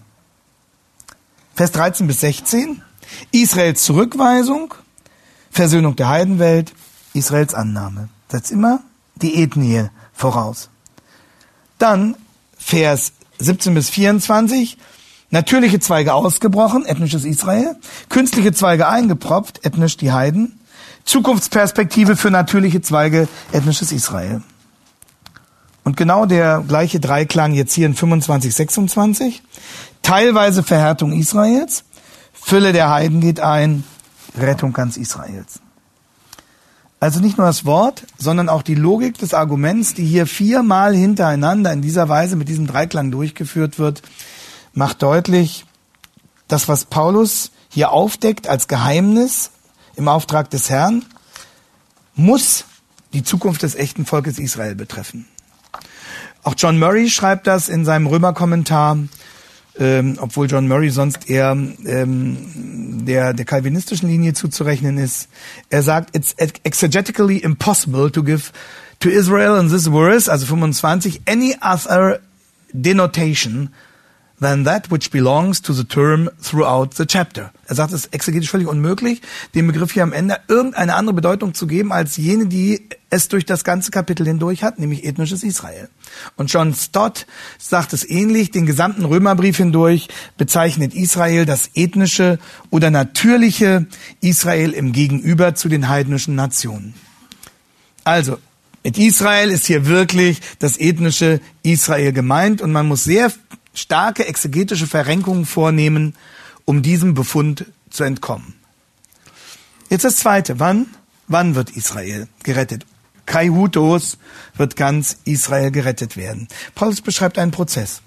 Vers 13 bis 16, Israels Zurückweisung, Versöhnung der Heidenwelt, Israels Annahme. Setzt immer die Ethnie voraus. Dann Vers 17 bis 24, Natürliche Zweige ausgebrochen, ethnisches Israel. Künstliche Zweige eingepropft, ethnisch die Heiden. Zukunftsperspektive für natürliche Zweige, ethnisches Israel. Und genau der gleiche Dreiklang jetzt hier in 25, 26. Teilweise Verhärtung Israels. Fülle der Heiden geht ein. Rettung ganz Israels. Also nicht nur das Wort, sondern auch die Logik des Arguments, die hier viermal hintereinander in dieser Weise mit diesem Dreiklang durchgeführt wird, macht deutlich, das, was Paulus hier aufdeckt als Geheimnis im Auftrag des Herrn, muss die Zukunft des echten Volkes Israel betreffen. Auch John Murray schreibt das in seinem Römerkommentar, ähm, obwohl John Murray sonst eher ähm, der, der calvinistischen Linie zuzurechnen ist. Er sagt, it's exegetically impossible to give to Israel in this verse, also 25, any other denotation than that which belongs to the term throughout the chapter. Er sagt, es ist exegetisch völlig unmöglich, dem Begriff hier am Ende irgendeine andere Bedeutung zu geben, als jene, die es durch das ganze Kapitel hindurch hat, nämlich ethnisches Israel. Und John Stott sagt es ähnlich, den gesamten Römerbrief hindurch bezeichnet Israel das ethnische oder natürliche Israel im Gegenüber zu den heidnischen Nationen. Also, mit Israel ist hier wirklich das ethnische Israel gemeint und man muss sehr starke exegetische Verrenkungen vornehmen, um diesem Befund zu entkommen. Jetzt das zweite. Wann? Wann wird Israel gerettet? Kai Hutos wird ganz Israel gerettet werden. Paulus beschreibt einen Prozess.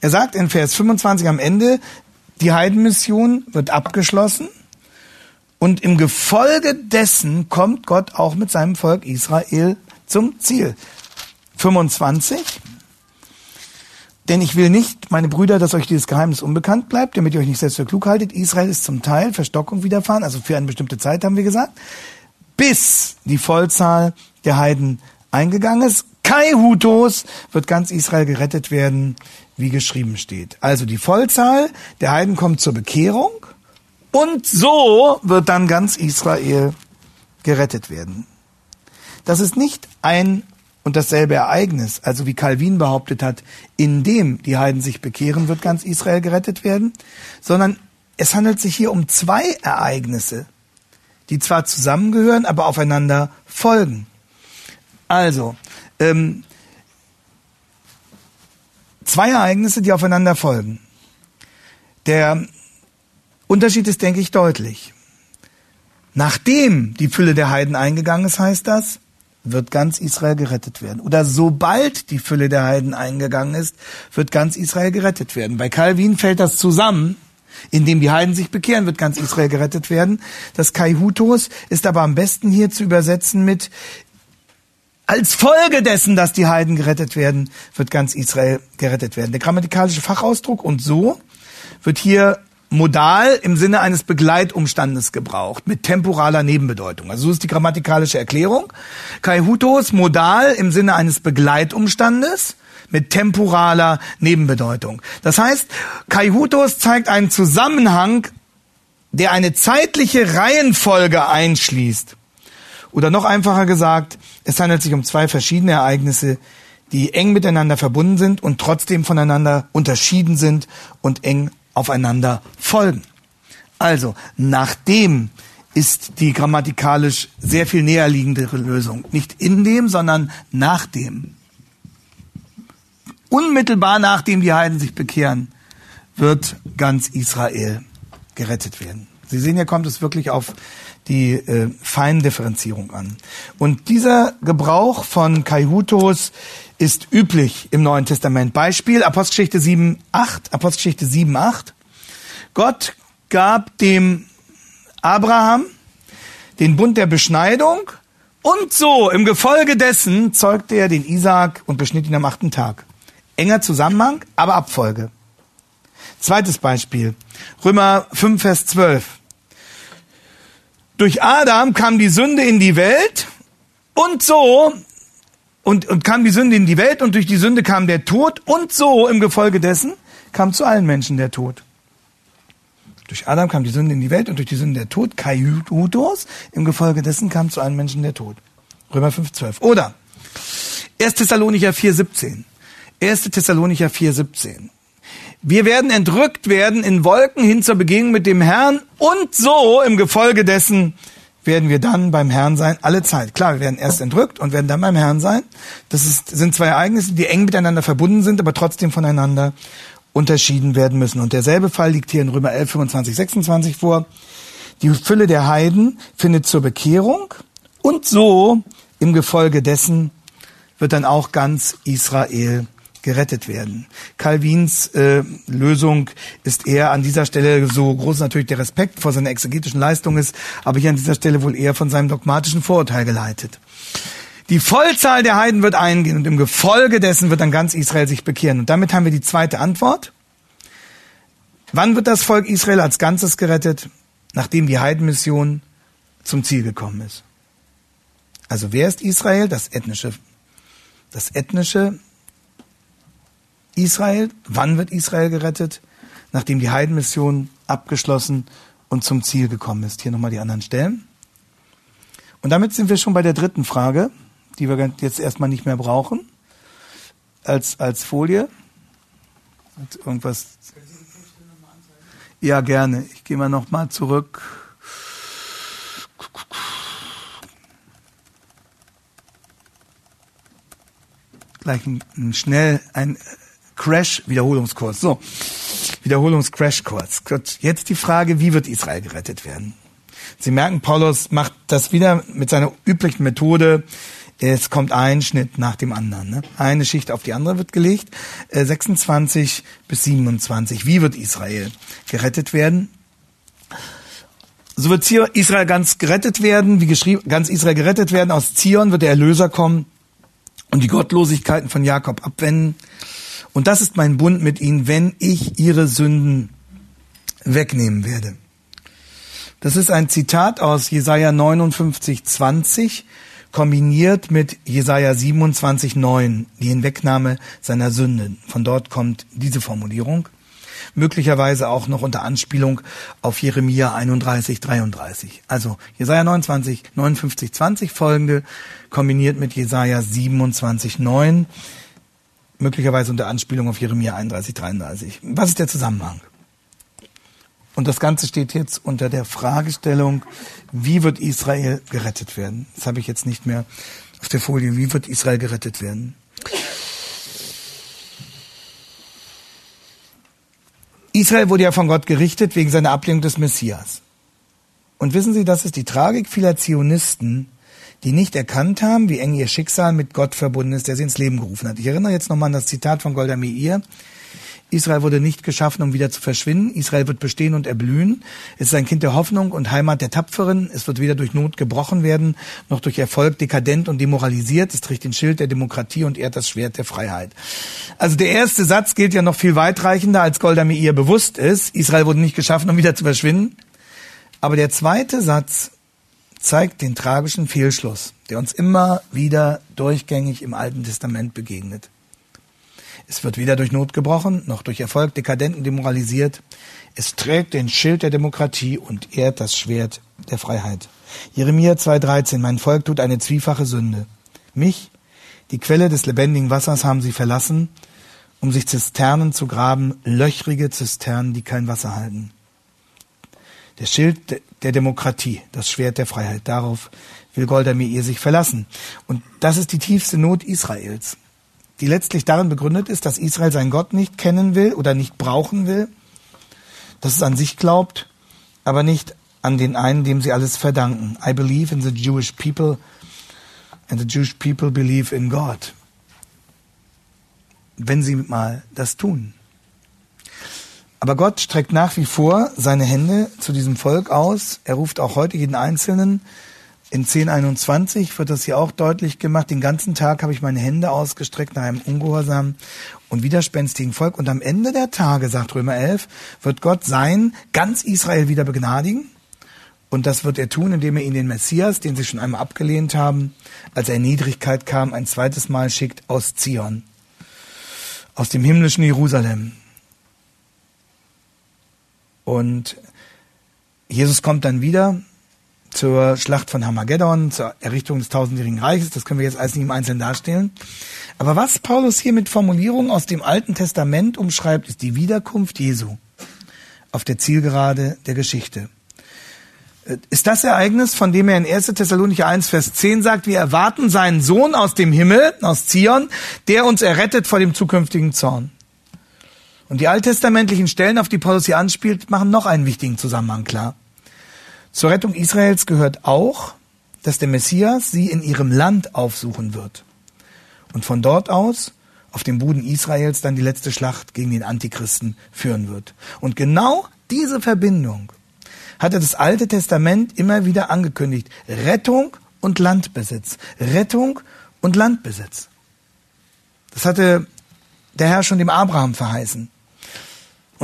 Er sagt in Vers 25 am Ende, die Heidenmission wird abgeschlossen und im Gefolge dessen kommt Gott auch mit seinem Volk Israel zum Ziel. 25. Denn ich will nicht, meine Brüder, dass euch dieses Geheimnis unbekannt bleibt, damit ihr euch nicht selbst für klug haltet. Israel ist zum Teil Verstockung widerfahren, also für eine bestimmte Zeit haben wir gesagt, bis die Vollzahl der Heiden eingegangen ist. Kai Hutos wird ganz Israel gerettet werden, wie geschrieben steht. Also die Vollzahl der Heiden kommt zur Bekehrung und so wird dann ganz Israel gerettet werden. Das ist nicht ein und dasselbe Ereignis, also wie Calvin behauptet hat, in dem die Heiden sich bekehren, wird ganz Israel gerettet werden, sondern es handelt sich hier um zwei Ereignisse, die zwar zusammengehören, aber aufeinander folgen. Also, ähm, zwei Ereignisse, die aufeinander folgen. Der Unterschied ist, denke ich, deutlich. Nachdem die Fülle der Heiden eingegangen ist, heißt das, wird ganz Israel gerettet werden. Oder sobald die Fülle der Heiden eingegangen ist, wird ganz Israel gerettet werden. Bei Calvin fällt das zusammen. Indem die Heiden sich bekehren, wird ganz Israel gerettet werden. Das Kai Hutos ist aber am besten hier zu übersetzen mit als Folge dessen, dass die Heiden gerettet werden, wird ganz Israel gerettet werden. Der grammatikalische Fachausdruck und so wird hier modal im Sinne eines Begleitumstandes gebraucht, mit temporaler Nebenbedeutung. Also so ist die grammatikalische Erklärung. Kai Hutos modal im Sinne eines Begleitumstandes mit temporaler Nebenbedeutung. Das heißt, Kai Hutos zeigt einen Zusammenhang, der eine zeitliche Reihenfolge einschließt. Oder noch einfacher gesagt, es handelt sich um zwei verschiedene Ereignisse, die eng miteinander verbunden sind und trotzdem voneinander unterschieden sind und eng aufeinander folgen. Also, nachdem ist die grammatikalisch sehr viel näher liegendere Lösung. Nicht in dem, sondern nach dem. Unmittelbar nachdem die Heiden sich bekehren, wird ganz Israel gerettet werden. Sie sehen, hier kommt es wirklich auf die äh, Feindifferenzierung an. Und dieser Gebrauch von Kaihutos ist üblich im Neuen Testament. Beispiel Apostelgeschichte 7, 8, Apostelgeschichte 7, 8. Gott gab dem Abraham den Bund der Beschneidung und so im Gefolge dessen zeugte er den Isaak und beschnitt ihn am achten Tag. Enger Zusammenhang, aber Abfolge. Zweites Beispiel. Römer 5, Vers 12. Durch Adam kam die Sünde in die Welt und so und, und kam die Sünde in die Welt und durch die Sünde kam der Tod und so im Gefolge dessen kam zu allen Menschen der Tod. Durch Adam kam die Sünde in die Welt und durch die Sünde der Tod, Kaiutos, im Gefolge dessen kam zu allen Menschen der Tod. Römer 5, 12. Oder 1. Thessalonicher 4, 17. 1. Thessalonicher 4, 17. Wir werden entrückt werden in Wolken hin zur Begegnung mit dem Herrn und so im Gefolge dessen werden wir dann beim Herrn sein, alle Zeit. Klar, wir werden erst entrückt und werden dann beim Herrn sein. Das ist, sind zwei Ereignisse, die eng miteinander verbunden sind, aber trotzdem voneinander unterschieden werden müssen. Und derselbe Fall liegt hier in Römer 11, 25, 26 vor. Die Fülle der Heiden findet zur Bekehrung und so im Gefolge dessen wird dann auch ganz Israel gerettet werden. Calvins äh, Lösung ist eher an dieser Stelle so groß natürlich der Respekt vor seiner exegetischen Leistung ist, aber hier an dieser Stelle wohl eher von seinem dogmatischen Vorurteil geleitet. Die Vollzahl der Heiden wird eingehen und im Gefolge dessen wird dann ganz Israel sich bekehren. Und damit haben wir die zweite Antwort. Wann wird das Volk Israel als Ganzes gerettet? Nachdem die Heidenmission zum Ziel gekommen ist. Also wer ist Israel? Das ethnische, das ethnische Israel. Wann wird Israel gerettet? Nachdem die Heidenmission abgeschlossen und zum Ziel gekommen ist. Hier nochmal die anderen Stellen. Und damit sind wir schon bei der dritten Frage, die wir jetzt erstmal nicht mehr brauchen, als, als Folie. Hat irgendwas. Ja, gerne. Ich gehe mal nochmal zurück. Gleich ein, ein schnell ein Crash-Wiederholungskurs. So, Wiederholungs-Crash-Kurs. Jetzt die Frage, wie wird Israel gerettet werden? Sie merken, Paulus macht das wieder mit seiner üblichen Methode. Es kommt ein Schnitt nach dem anderen. Ne? Eine Schicht auf die andere wird gelegt. 26 äh, bis 27. Wie wird Israel gerettet werden? So wird Israel ganz gerettet werden, wie geschrieben, ganz Israel gerettet werden. Aus Zion wird der Erlöser kommen und die Gottlosigkeiten von Jakob abwenden. Und das ist mein Bund mit ihnen, wenn ich ihre Sünden wegnehmen werde. Das ist ein Zitat aus Jesaja 59, 20, kombiniert mit Jesaja 27, 9, die Hinwegnahme seiner Sünden. Von dort kommt diese Formulierung. Möglicherweise auch noch unter Anspielung auf Jeremia 31, 33. Also Jesaja 29, 59, 20 folgende, kombiniert mit Jesaja 27, 9 möglicherweise unter Anspielung auf Jeremia 31, 33. Was ist der Zusammenhang? Und das Ganze steht jetzt unter der Fragestellung, wie wird Israel gerettet werden? Das habe ich jetzt nicht mehr auf der Folie. Wie wird Israel gerettet werden? Israel wurde ja von Gott gerichtet wegen seiner Ablehnung des Messias. Und wissen Sie, das ist die Tragik vieler Zionisten, die nicht erkannt haben, wie eng ihr Schicksal mit Gott verbunden ist, der sie ins Leben gerufen hat. Ich erinnere jetzt nochmal an das Zitat von Golda Meir. Israel wurde nicht geschaffen, um wieder zu verschwinden. Israel wird bestehen und erblühen. Es ist ein Kind der Hoffnung und Heimat der Tapferen. Es wird weder durch Not gebrochen werden, noch durch Erfolg dekadent und demoralisiert. Es trägt den Schild der Demokratie und ehrt das Schwert der Freiheit. Also der erste Satz gilt ja noch viel weitreichender, als Golda Meir bewusst ist. Israel wurde nicht geschaffen, um wieder zu verschwinden. Aber der zweite Satz zeigt den tragischen Fehlschluss, der uns immer wieder durchgängig im Alten Testament begegnet. Es wird weder durch Not gebrochen, noch durch Erfolg dekadent und demoralisiert. Es trägt den Schild der Demokratie und ehrt das Schwert der Freiheit. Jeremia 2,13 Mein Volk tut eine zwiefache Sünde. Mich, die Quelle des lebendigen Wassers, haben sie verlassen, um sich Zisternen zu graben, löchrige Zisternen, die kein Wasser halten. Der Schild der Demokratie, das Schwert der Freiheit, darauf will Golda Meir sich verlassen. Und das ist die tiefste Not Israels die letztlich darin begründet ist, dass Israel seinen Gott nicht kennen will oder nicht brauchen will, dass es an sich glaubt, aber nicht an den einen, dem sie alles verdanken. I believe in the Jewish people and the Jewish people believe in God. Wenn sie mal das tun. Aber Gott streckt nach wie vor seine Hände zu diesem Volk aus. Er ruft auch heute jeden Einzelnen in 1021 wird das hier auch deutlich gemacht. Den ganzen Tag habe ich meine Hände ausgestreckt nach einem ungehorsamen und widerspenstigen Volk. Und am Ende der Tage, sagt Römer 11, wird Gott sein, ganz Israel wieder begnadigen. Und das wird er tun, indem er ihn den Messias, den sie schon einmal abgelehnt haben, als er in Niedrigkeit kam, ein zweites Mal schickt aus Zion, aus dem himmlischen Jerusalem. Und Jesus kommt dann wieder zur Schlacht von Hamageddon, zur Errichtung des tausendjährigen Reiches. Das können wir jetzt alles nicht im Einzelnen darstellen. Aber was Paulus hier mit Formulierungen aus dem Alten Testament umschreibt, ist die Wiederkunft Jesu auf der Zielgerade der Geschichte. Ist das Ereignis, von dem er in 1. Thessalonicher 1, Vers 10 sagt, wir erwarten seinen Sohn aus dem Himmel, aus Zion, der uns errettet vor dem zukünftigen Zorn. Und die alttestamentlichen Stellen, auf die Paulus hier anspielt, machen noch einen wichtigen Zusammenhang klar. Zur Rettung Israels gehört auch, dass der Messias sie in ihrem Land aufsuchen wird und von dort aus auf dem Boden Israels dann die letzte Schlacht gegen den Antichristen führen wird. Und genau diese Verbindung hatte das Alte Testament immer wieder angekündigt. Rettung und Landbesitz. Rettung und Landbesitz. Das hatte der Herr schon dem Abraham verheißen.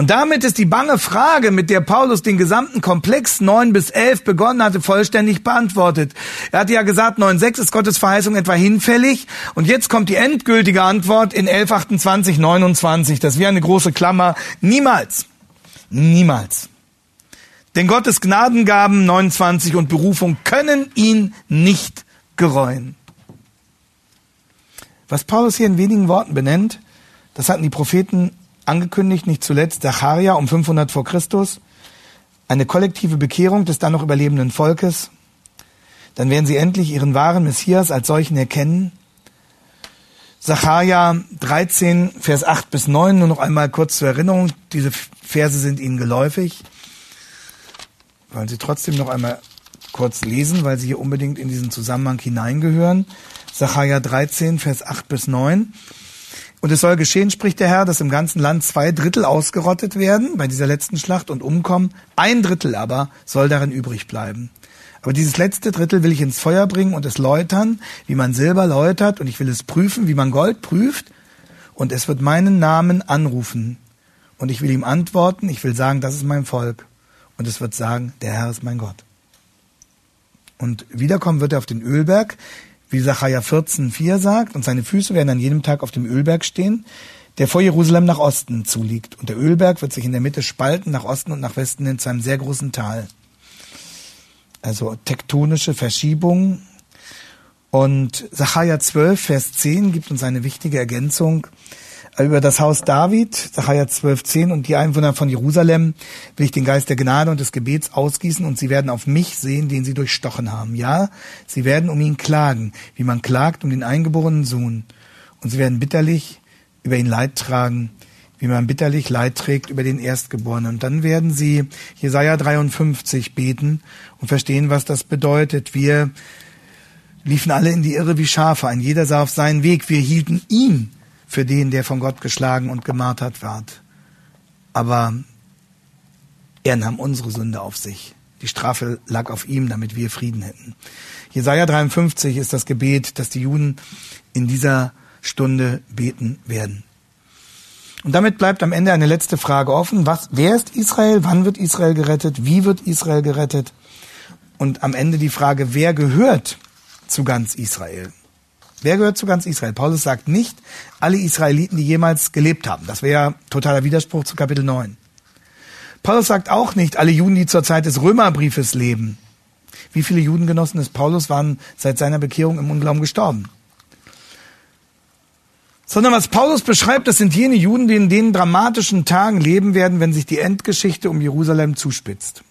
Und damit ist die bange Frage, mit der Paulus den gesamten Komplex 9 bis 11 begonnen hatte, vollständig beantwortet. Er hatte ja gesagt, 9.6 ist Gottes Verheißung etwa hinfällig. Und jetzt kommt die endgültige Antwort in 11.28, 29. Das wäre eine große Klammer. Niemals. Niemals. Denn Gottes Gnadengaben 29 und Berufung können ihn nicht gereuen. Was Paulus hier in wenigen Worten benennt, das hatten die Propheten angekündigt, nicht zuletzt Zacharia um 500 vor Christus, eine kollektive Bekehrung des dann noch überlebenden Volkes. Dann werden sie endlich ihren wahren Messias als solchen erkennen. Zacharia 13, Vers 8 bis 9, nur noch einmal kurz zur Erinnerung. Diese Verse sind Ihnen geläufig. Wollen Sie trotzdem noch einmal kurz lesen, weil sie hier unbedingt in diesen Zusammenhang hineingehören. Zacharia 13, Vers 8 bis 9. Und es soll geschehen, spricht der Herr, dass im ganzen Land zwei Drittel ausgerottet werden bei dieser letzten Schlacht und umkommen. Ein Drittel aber soll darin übrig bleiben. Aber dieses letzte Drittel will ich ins Feuer bringen und es läutern, wie man Silber läutert, und ich will es prüfen, wie man Gold prüft, und es wird meinen Namen anrufen. Und ich will ihm antworten, ich will sagen, das ist mein Volk. Und es wird sagen, der Herr ist mein Gott. Und wiederkommen wird er auf den Ölberg, wie Sacharja 14,4 sagt, und seine Füße werden an jedem Tag auf dem Ölberg stehen, der vor Jerusalem nach Osten zuliegt. Und der Ölberg wird sich in der Mitte spalten, nach Osten und nach Westen hin zu einem sehr großen Tal. Also tektonische Verschiebungen. Und Sacharja 12, Vers 10 gibt uns eine wichtige Ergänzung über das Haus David, Sacharja 12,10 und die Einwohner von Jerusalem will ich den Geist der Gnade und des Gebets ausgießen und sie werden auf mich sehen, den sie durchstochen haben. Ja, sie werden um ihn klagen, wie man klagt um den eingeborenen Sohn. Und sie werden bitterlich über ihn Leid tragen, wie man bitterlich Leid trägt über den Erstgeborenen. Und dann werden sie Jesaja 53 beten und verstehen, was das bedeutet. Wir liefen alle in die Irre wie Schafe, ein jeder sah auf seinen Weg. Wir hielten ihn für den, der von Gott geschlagen und gemartert ward. aber er nahm unsere Sünde auf sich. Die Strafe lag auf ihm, damit wir Frieden hätten. Jesaja 53 ist das Gebet, das die Juden in dieser Stunde beten werden. Und damit bleibt am Ende eine letzte Frage offen. Was, wer ist Israel? Wann wird Israel gerettet? Wie wird Israel gerettet? Und am Ende die Frage, wer gehört zu ganz Israel? Wer gehört zu ganz Israel? Paulus sagt nicht alle Israeliten, die jemals gelebt haben. Das wäre ja totaler Widerspruch zu Kapitel 9. Paulus sagt auch nicht alle Juden, die zur Zeit des Römerbriefes leben. Wie viele Judengenossen des Paulus waren seit seiner Bekehrung im Unglauben gestorben? Sondern was Paulus beschreibt, das sind jene Juden, die in den dramatischen Tagen leben werden, wenn sich die Endgeschichte um Jerusalem zuspitzt.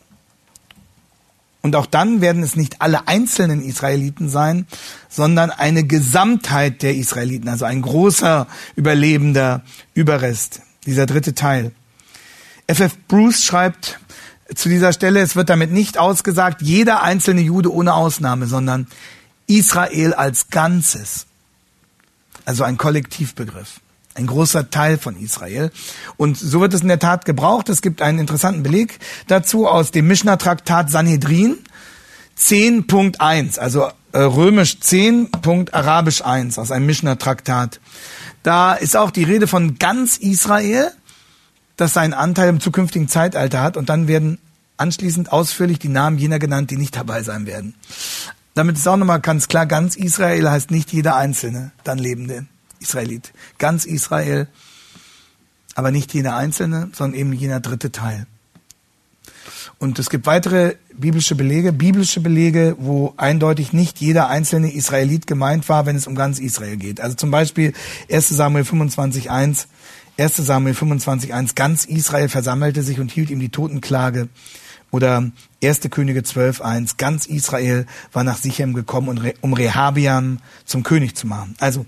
Und auch dann werden es nicht alle einzelnen Israeliten sein, sondern eine Gesamtheit der Israeliten, also ein großer überlebender Überrest, dieser dritte Teil. F.F. Bruce schreibt zu dieser Stelle, es wird damit nicht ausgesagt, jeder einzelne Jude ohne Ausnahme, sondern Israel als Ganzes. Also ein Kollektivbegriff. Ein großer Teil von Israel. Und so wird es in der Tat gebraucht. Es gibt einen interessanten Beleg dazu aus dem Mishnah-Traktat Sanhedrin 10.1, also äh, römisch 10. arabisch 1 aus einem Mishnah-Traktat. Da ist auch die Rede von ganz Israel das seinen Anteil im zukünftigen Zeitalter hat und dann werden anschließend ausführlich die Namen jener genannt, die nicht dabei sein werden. Damit ist auch nochmal ganz klar, ganz Israel heißt nicht jeder Einzelne, dann lebende Israelit. Ganz Israel, aber nicht jeder Einzelne, sondern eben jener dritte Teil. Und es gibt weitere biblische Belege, biblische Belege, wo eindeutig nicht jeder einzelne Israelit gemeint war, wenn es um ganz Israel geht. Also zum Beispiel 1 Samuel 25, 1, 1 Samuel 25.1, ganz Israel versammelte sich und hielt ihm die Totenklage. Oder 1. Könige 12.1, ganz Israel war nach Sichem gekommen, um Rehabiam zum König zu machen. Also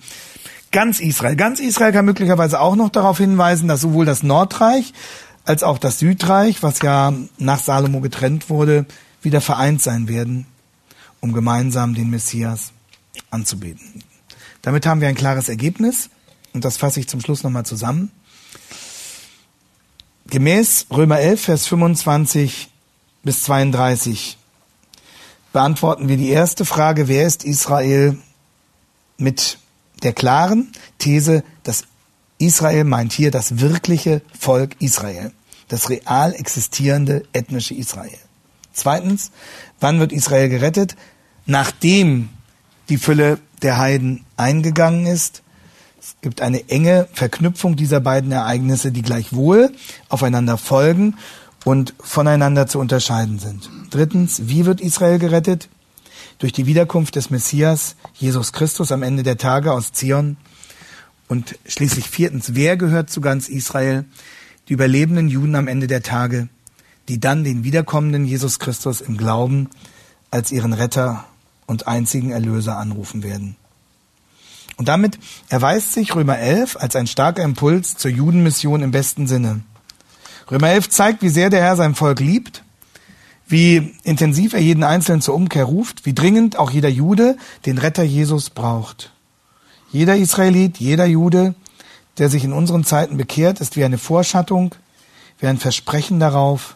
ganz Israel. Ganz Israel kann möglicherweise auch noch darauf hinweisen, dass sowohl das Nordreich als auch das Südreich, was ja nach Salomo getrennt wurde, wieder vereint sein werden, um gemeinsam den Messias anzubeten. Damit haben wir ein klares Ergebnis und das fasse ich zum Schluss nochmal zusammen. Gemäß Römer 11, Vers 25 bis 32 beantworten wir die erste Frage, wer ist Israel, mit der klaren These, dass Israel meint hier das wirkliche Volk Israel, das real existierende ethnische Israel. Zweitens, wann wird Israel gerettet? Nachdem die Fülle der Heiden eingegangen ist es gibt eine enge Verknüpfung dieser beiden Ereignisse, die gleichwohl aufeinander folgen und voneinander zu unterscheiden sind. Drittens, wie wird Israel gerettet? Durch die Wiederkunft des Messias, Jesus Christus am Ende der Tage aus Zion. Und schließlich viertens, wer gehört zu ganz Israel? Die überlebenden Juden am Ende der Tage, die dann den wiederkommenden Jesus Christus im Glauben als ihren Retter und einzigen Erlöser anrufen werden. Und damit erweist sich Römer 11 als ein starker Impuls zur Judenmission im besten Sinne. Römer 11 zeigt, wie sehr der Herr sein Volk liebt, wie intensiv er jeden Einzelnen zur Umkehr ruft, wie dringend auch jeder Jude den Retter Jesus braucht. Jeder Israelit, jeder Jude, der sich in unseren Zeiten bekehrt, ist wie eine Vorschattung, wie ein Versprechen darauf,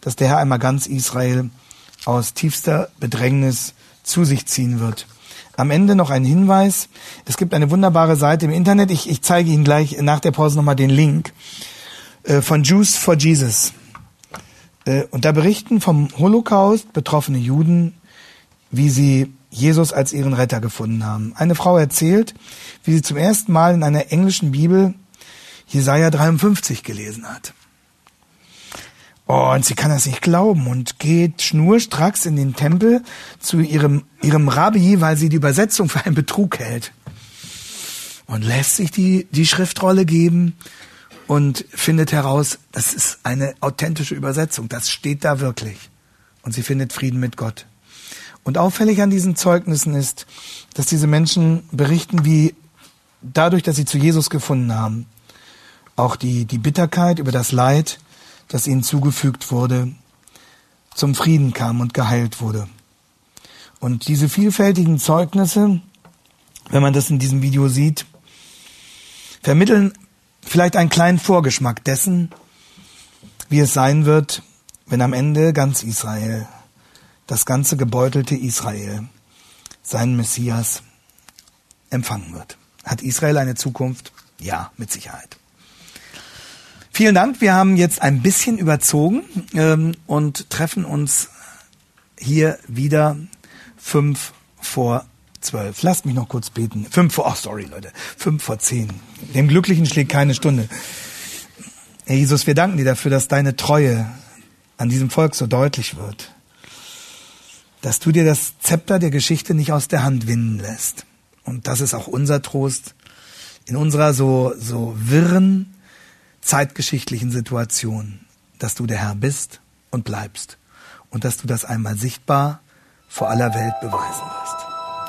dass der Herr einmal ganz Israel aus tiefster Bedrängnis zu sich ziehen wird. Am Ende noch ein Hinweis. Es gibt eine wunderbare Seite im Internet. Ich, ich zeige Ihnen gleich nach der Pause nochmal den Link äh, von Jews for Jesus. Äh, und da berichten vom Holocaust betroffene Juden, wie sie Jesus als ihren Retter gefunden haben. Eine Frau erzählt, wie sie zum ersten Mal in einer englischen Bibel Jesaja 53 gelesen hat. Oh, und sie kann das nicht glauben und geht schnurstracks in den Tempel zu ihrem, ihrem Rabbi, weil sie die Übersetzung für einen Betrug hält. Und lässt sich die, die Schriftrolle geben und findet heraus, das ist eine authentische Übersetzung. Das steht da wirklich. Und sie findet Frieden mit Gott. Und auffällig an diesen Zeugnissen ist, dass diese Menschen berichten, wie dadurch, dass sie zu Jesus gefunden haben, auch die, die Bitterkeit über das Leid, das ihnen zugefügt wurde, zum Frieden kam und geheilt wurde. Und diese vielfältigen Zeugnisse, wenn man das in diesem Video sieht, vermitteln vielleicht einen kleinen Vorgeschmack dessen, wie es sein wird, wenn am Ende ganz Israel, das ganze gebeutelte Israel, seinen Messias empfangen wird. Hat Israel eine Zukunft? Ja, mit Sicherheit. Vielen Dank. Wir haben jetzt ein bisschen überzogen ähm, und treffen uns hier wieder fünf vor zwölf. Lasst mich noch kurz beten. Fünf vor, oh sorry Leute, fünf vor zehn. Dem Glücklichen schlägt keine Stunde. Herr Jesus, wir danken dir dafür, dass deine Treue an diesem Volk so deutlich wird. Dass du dir das Zepter der Geschichte nicht aus der Hand winden lässt. Und das ist auch unser Trost in unserer so, so wirren zeitgeschichtlichen Situation, dass du der Herr bist und bleibst und dass du das einmal sichtbar vor aller Welt beweisen wirst.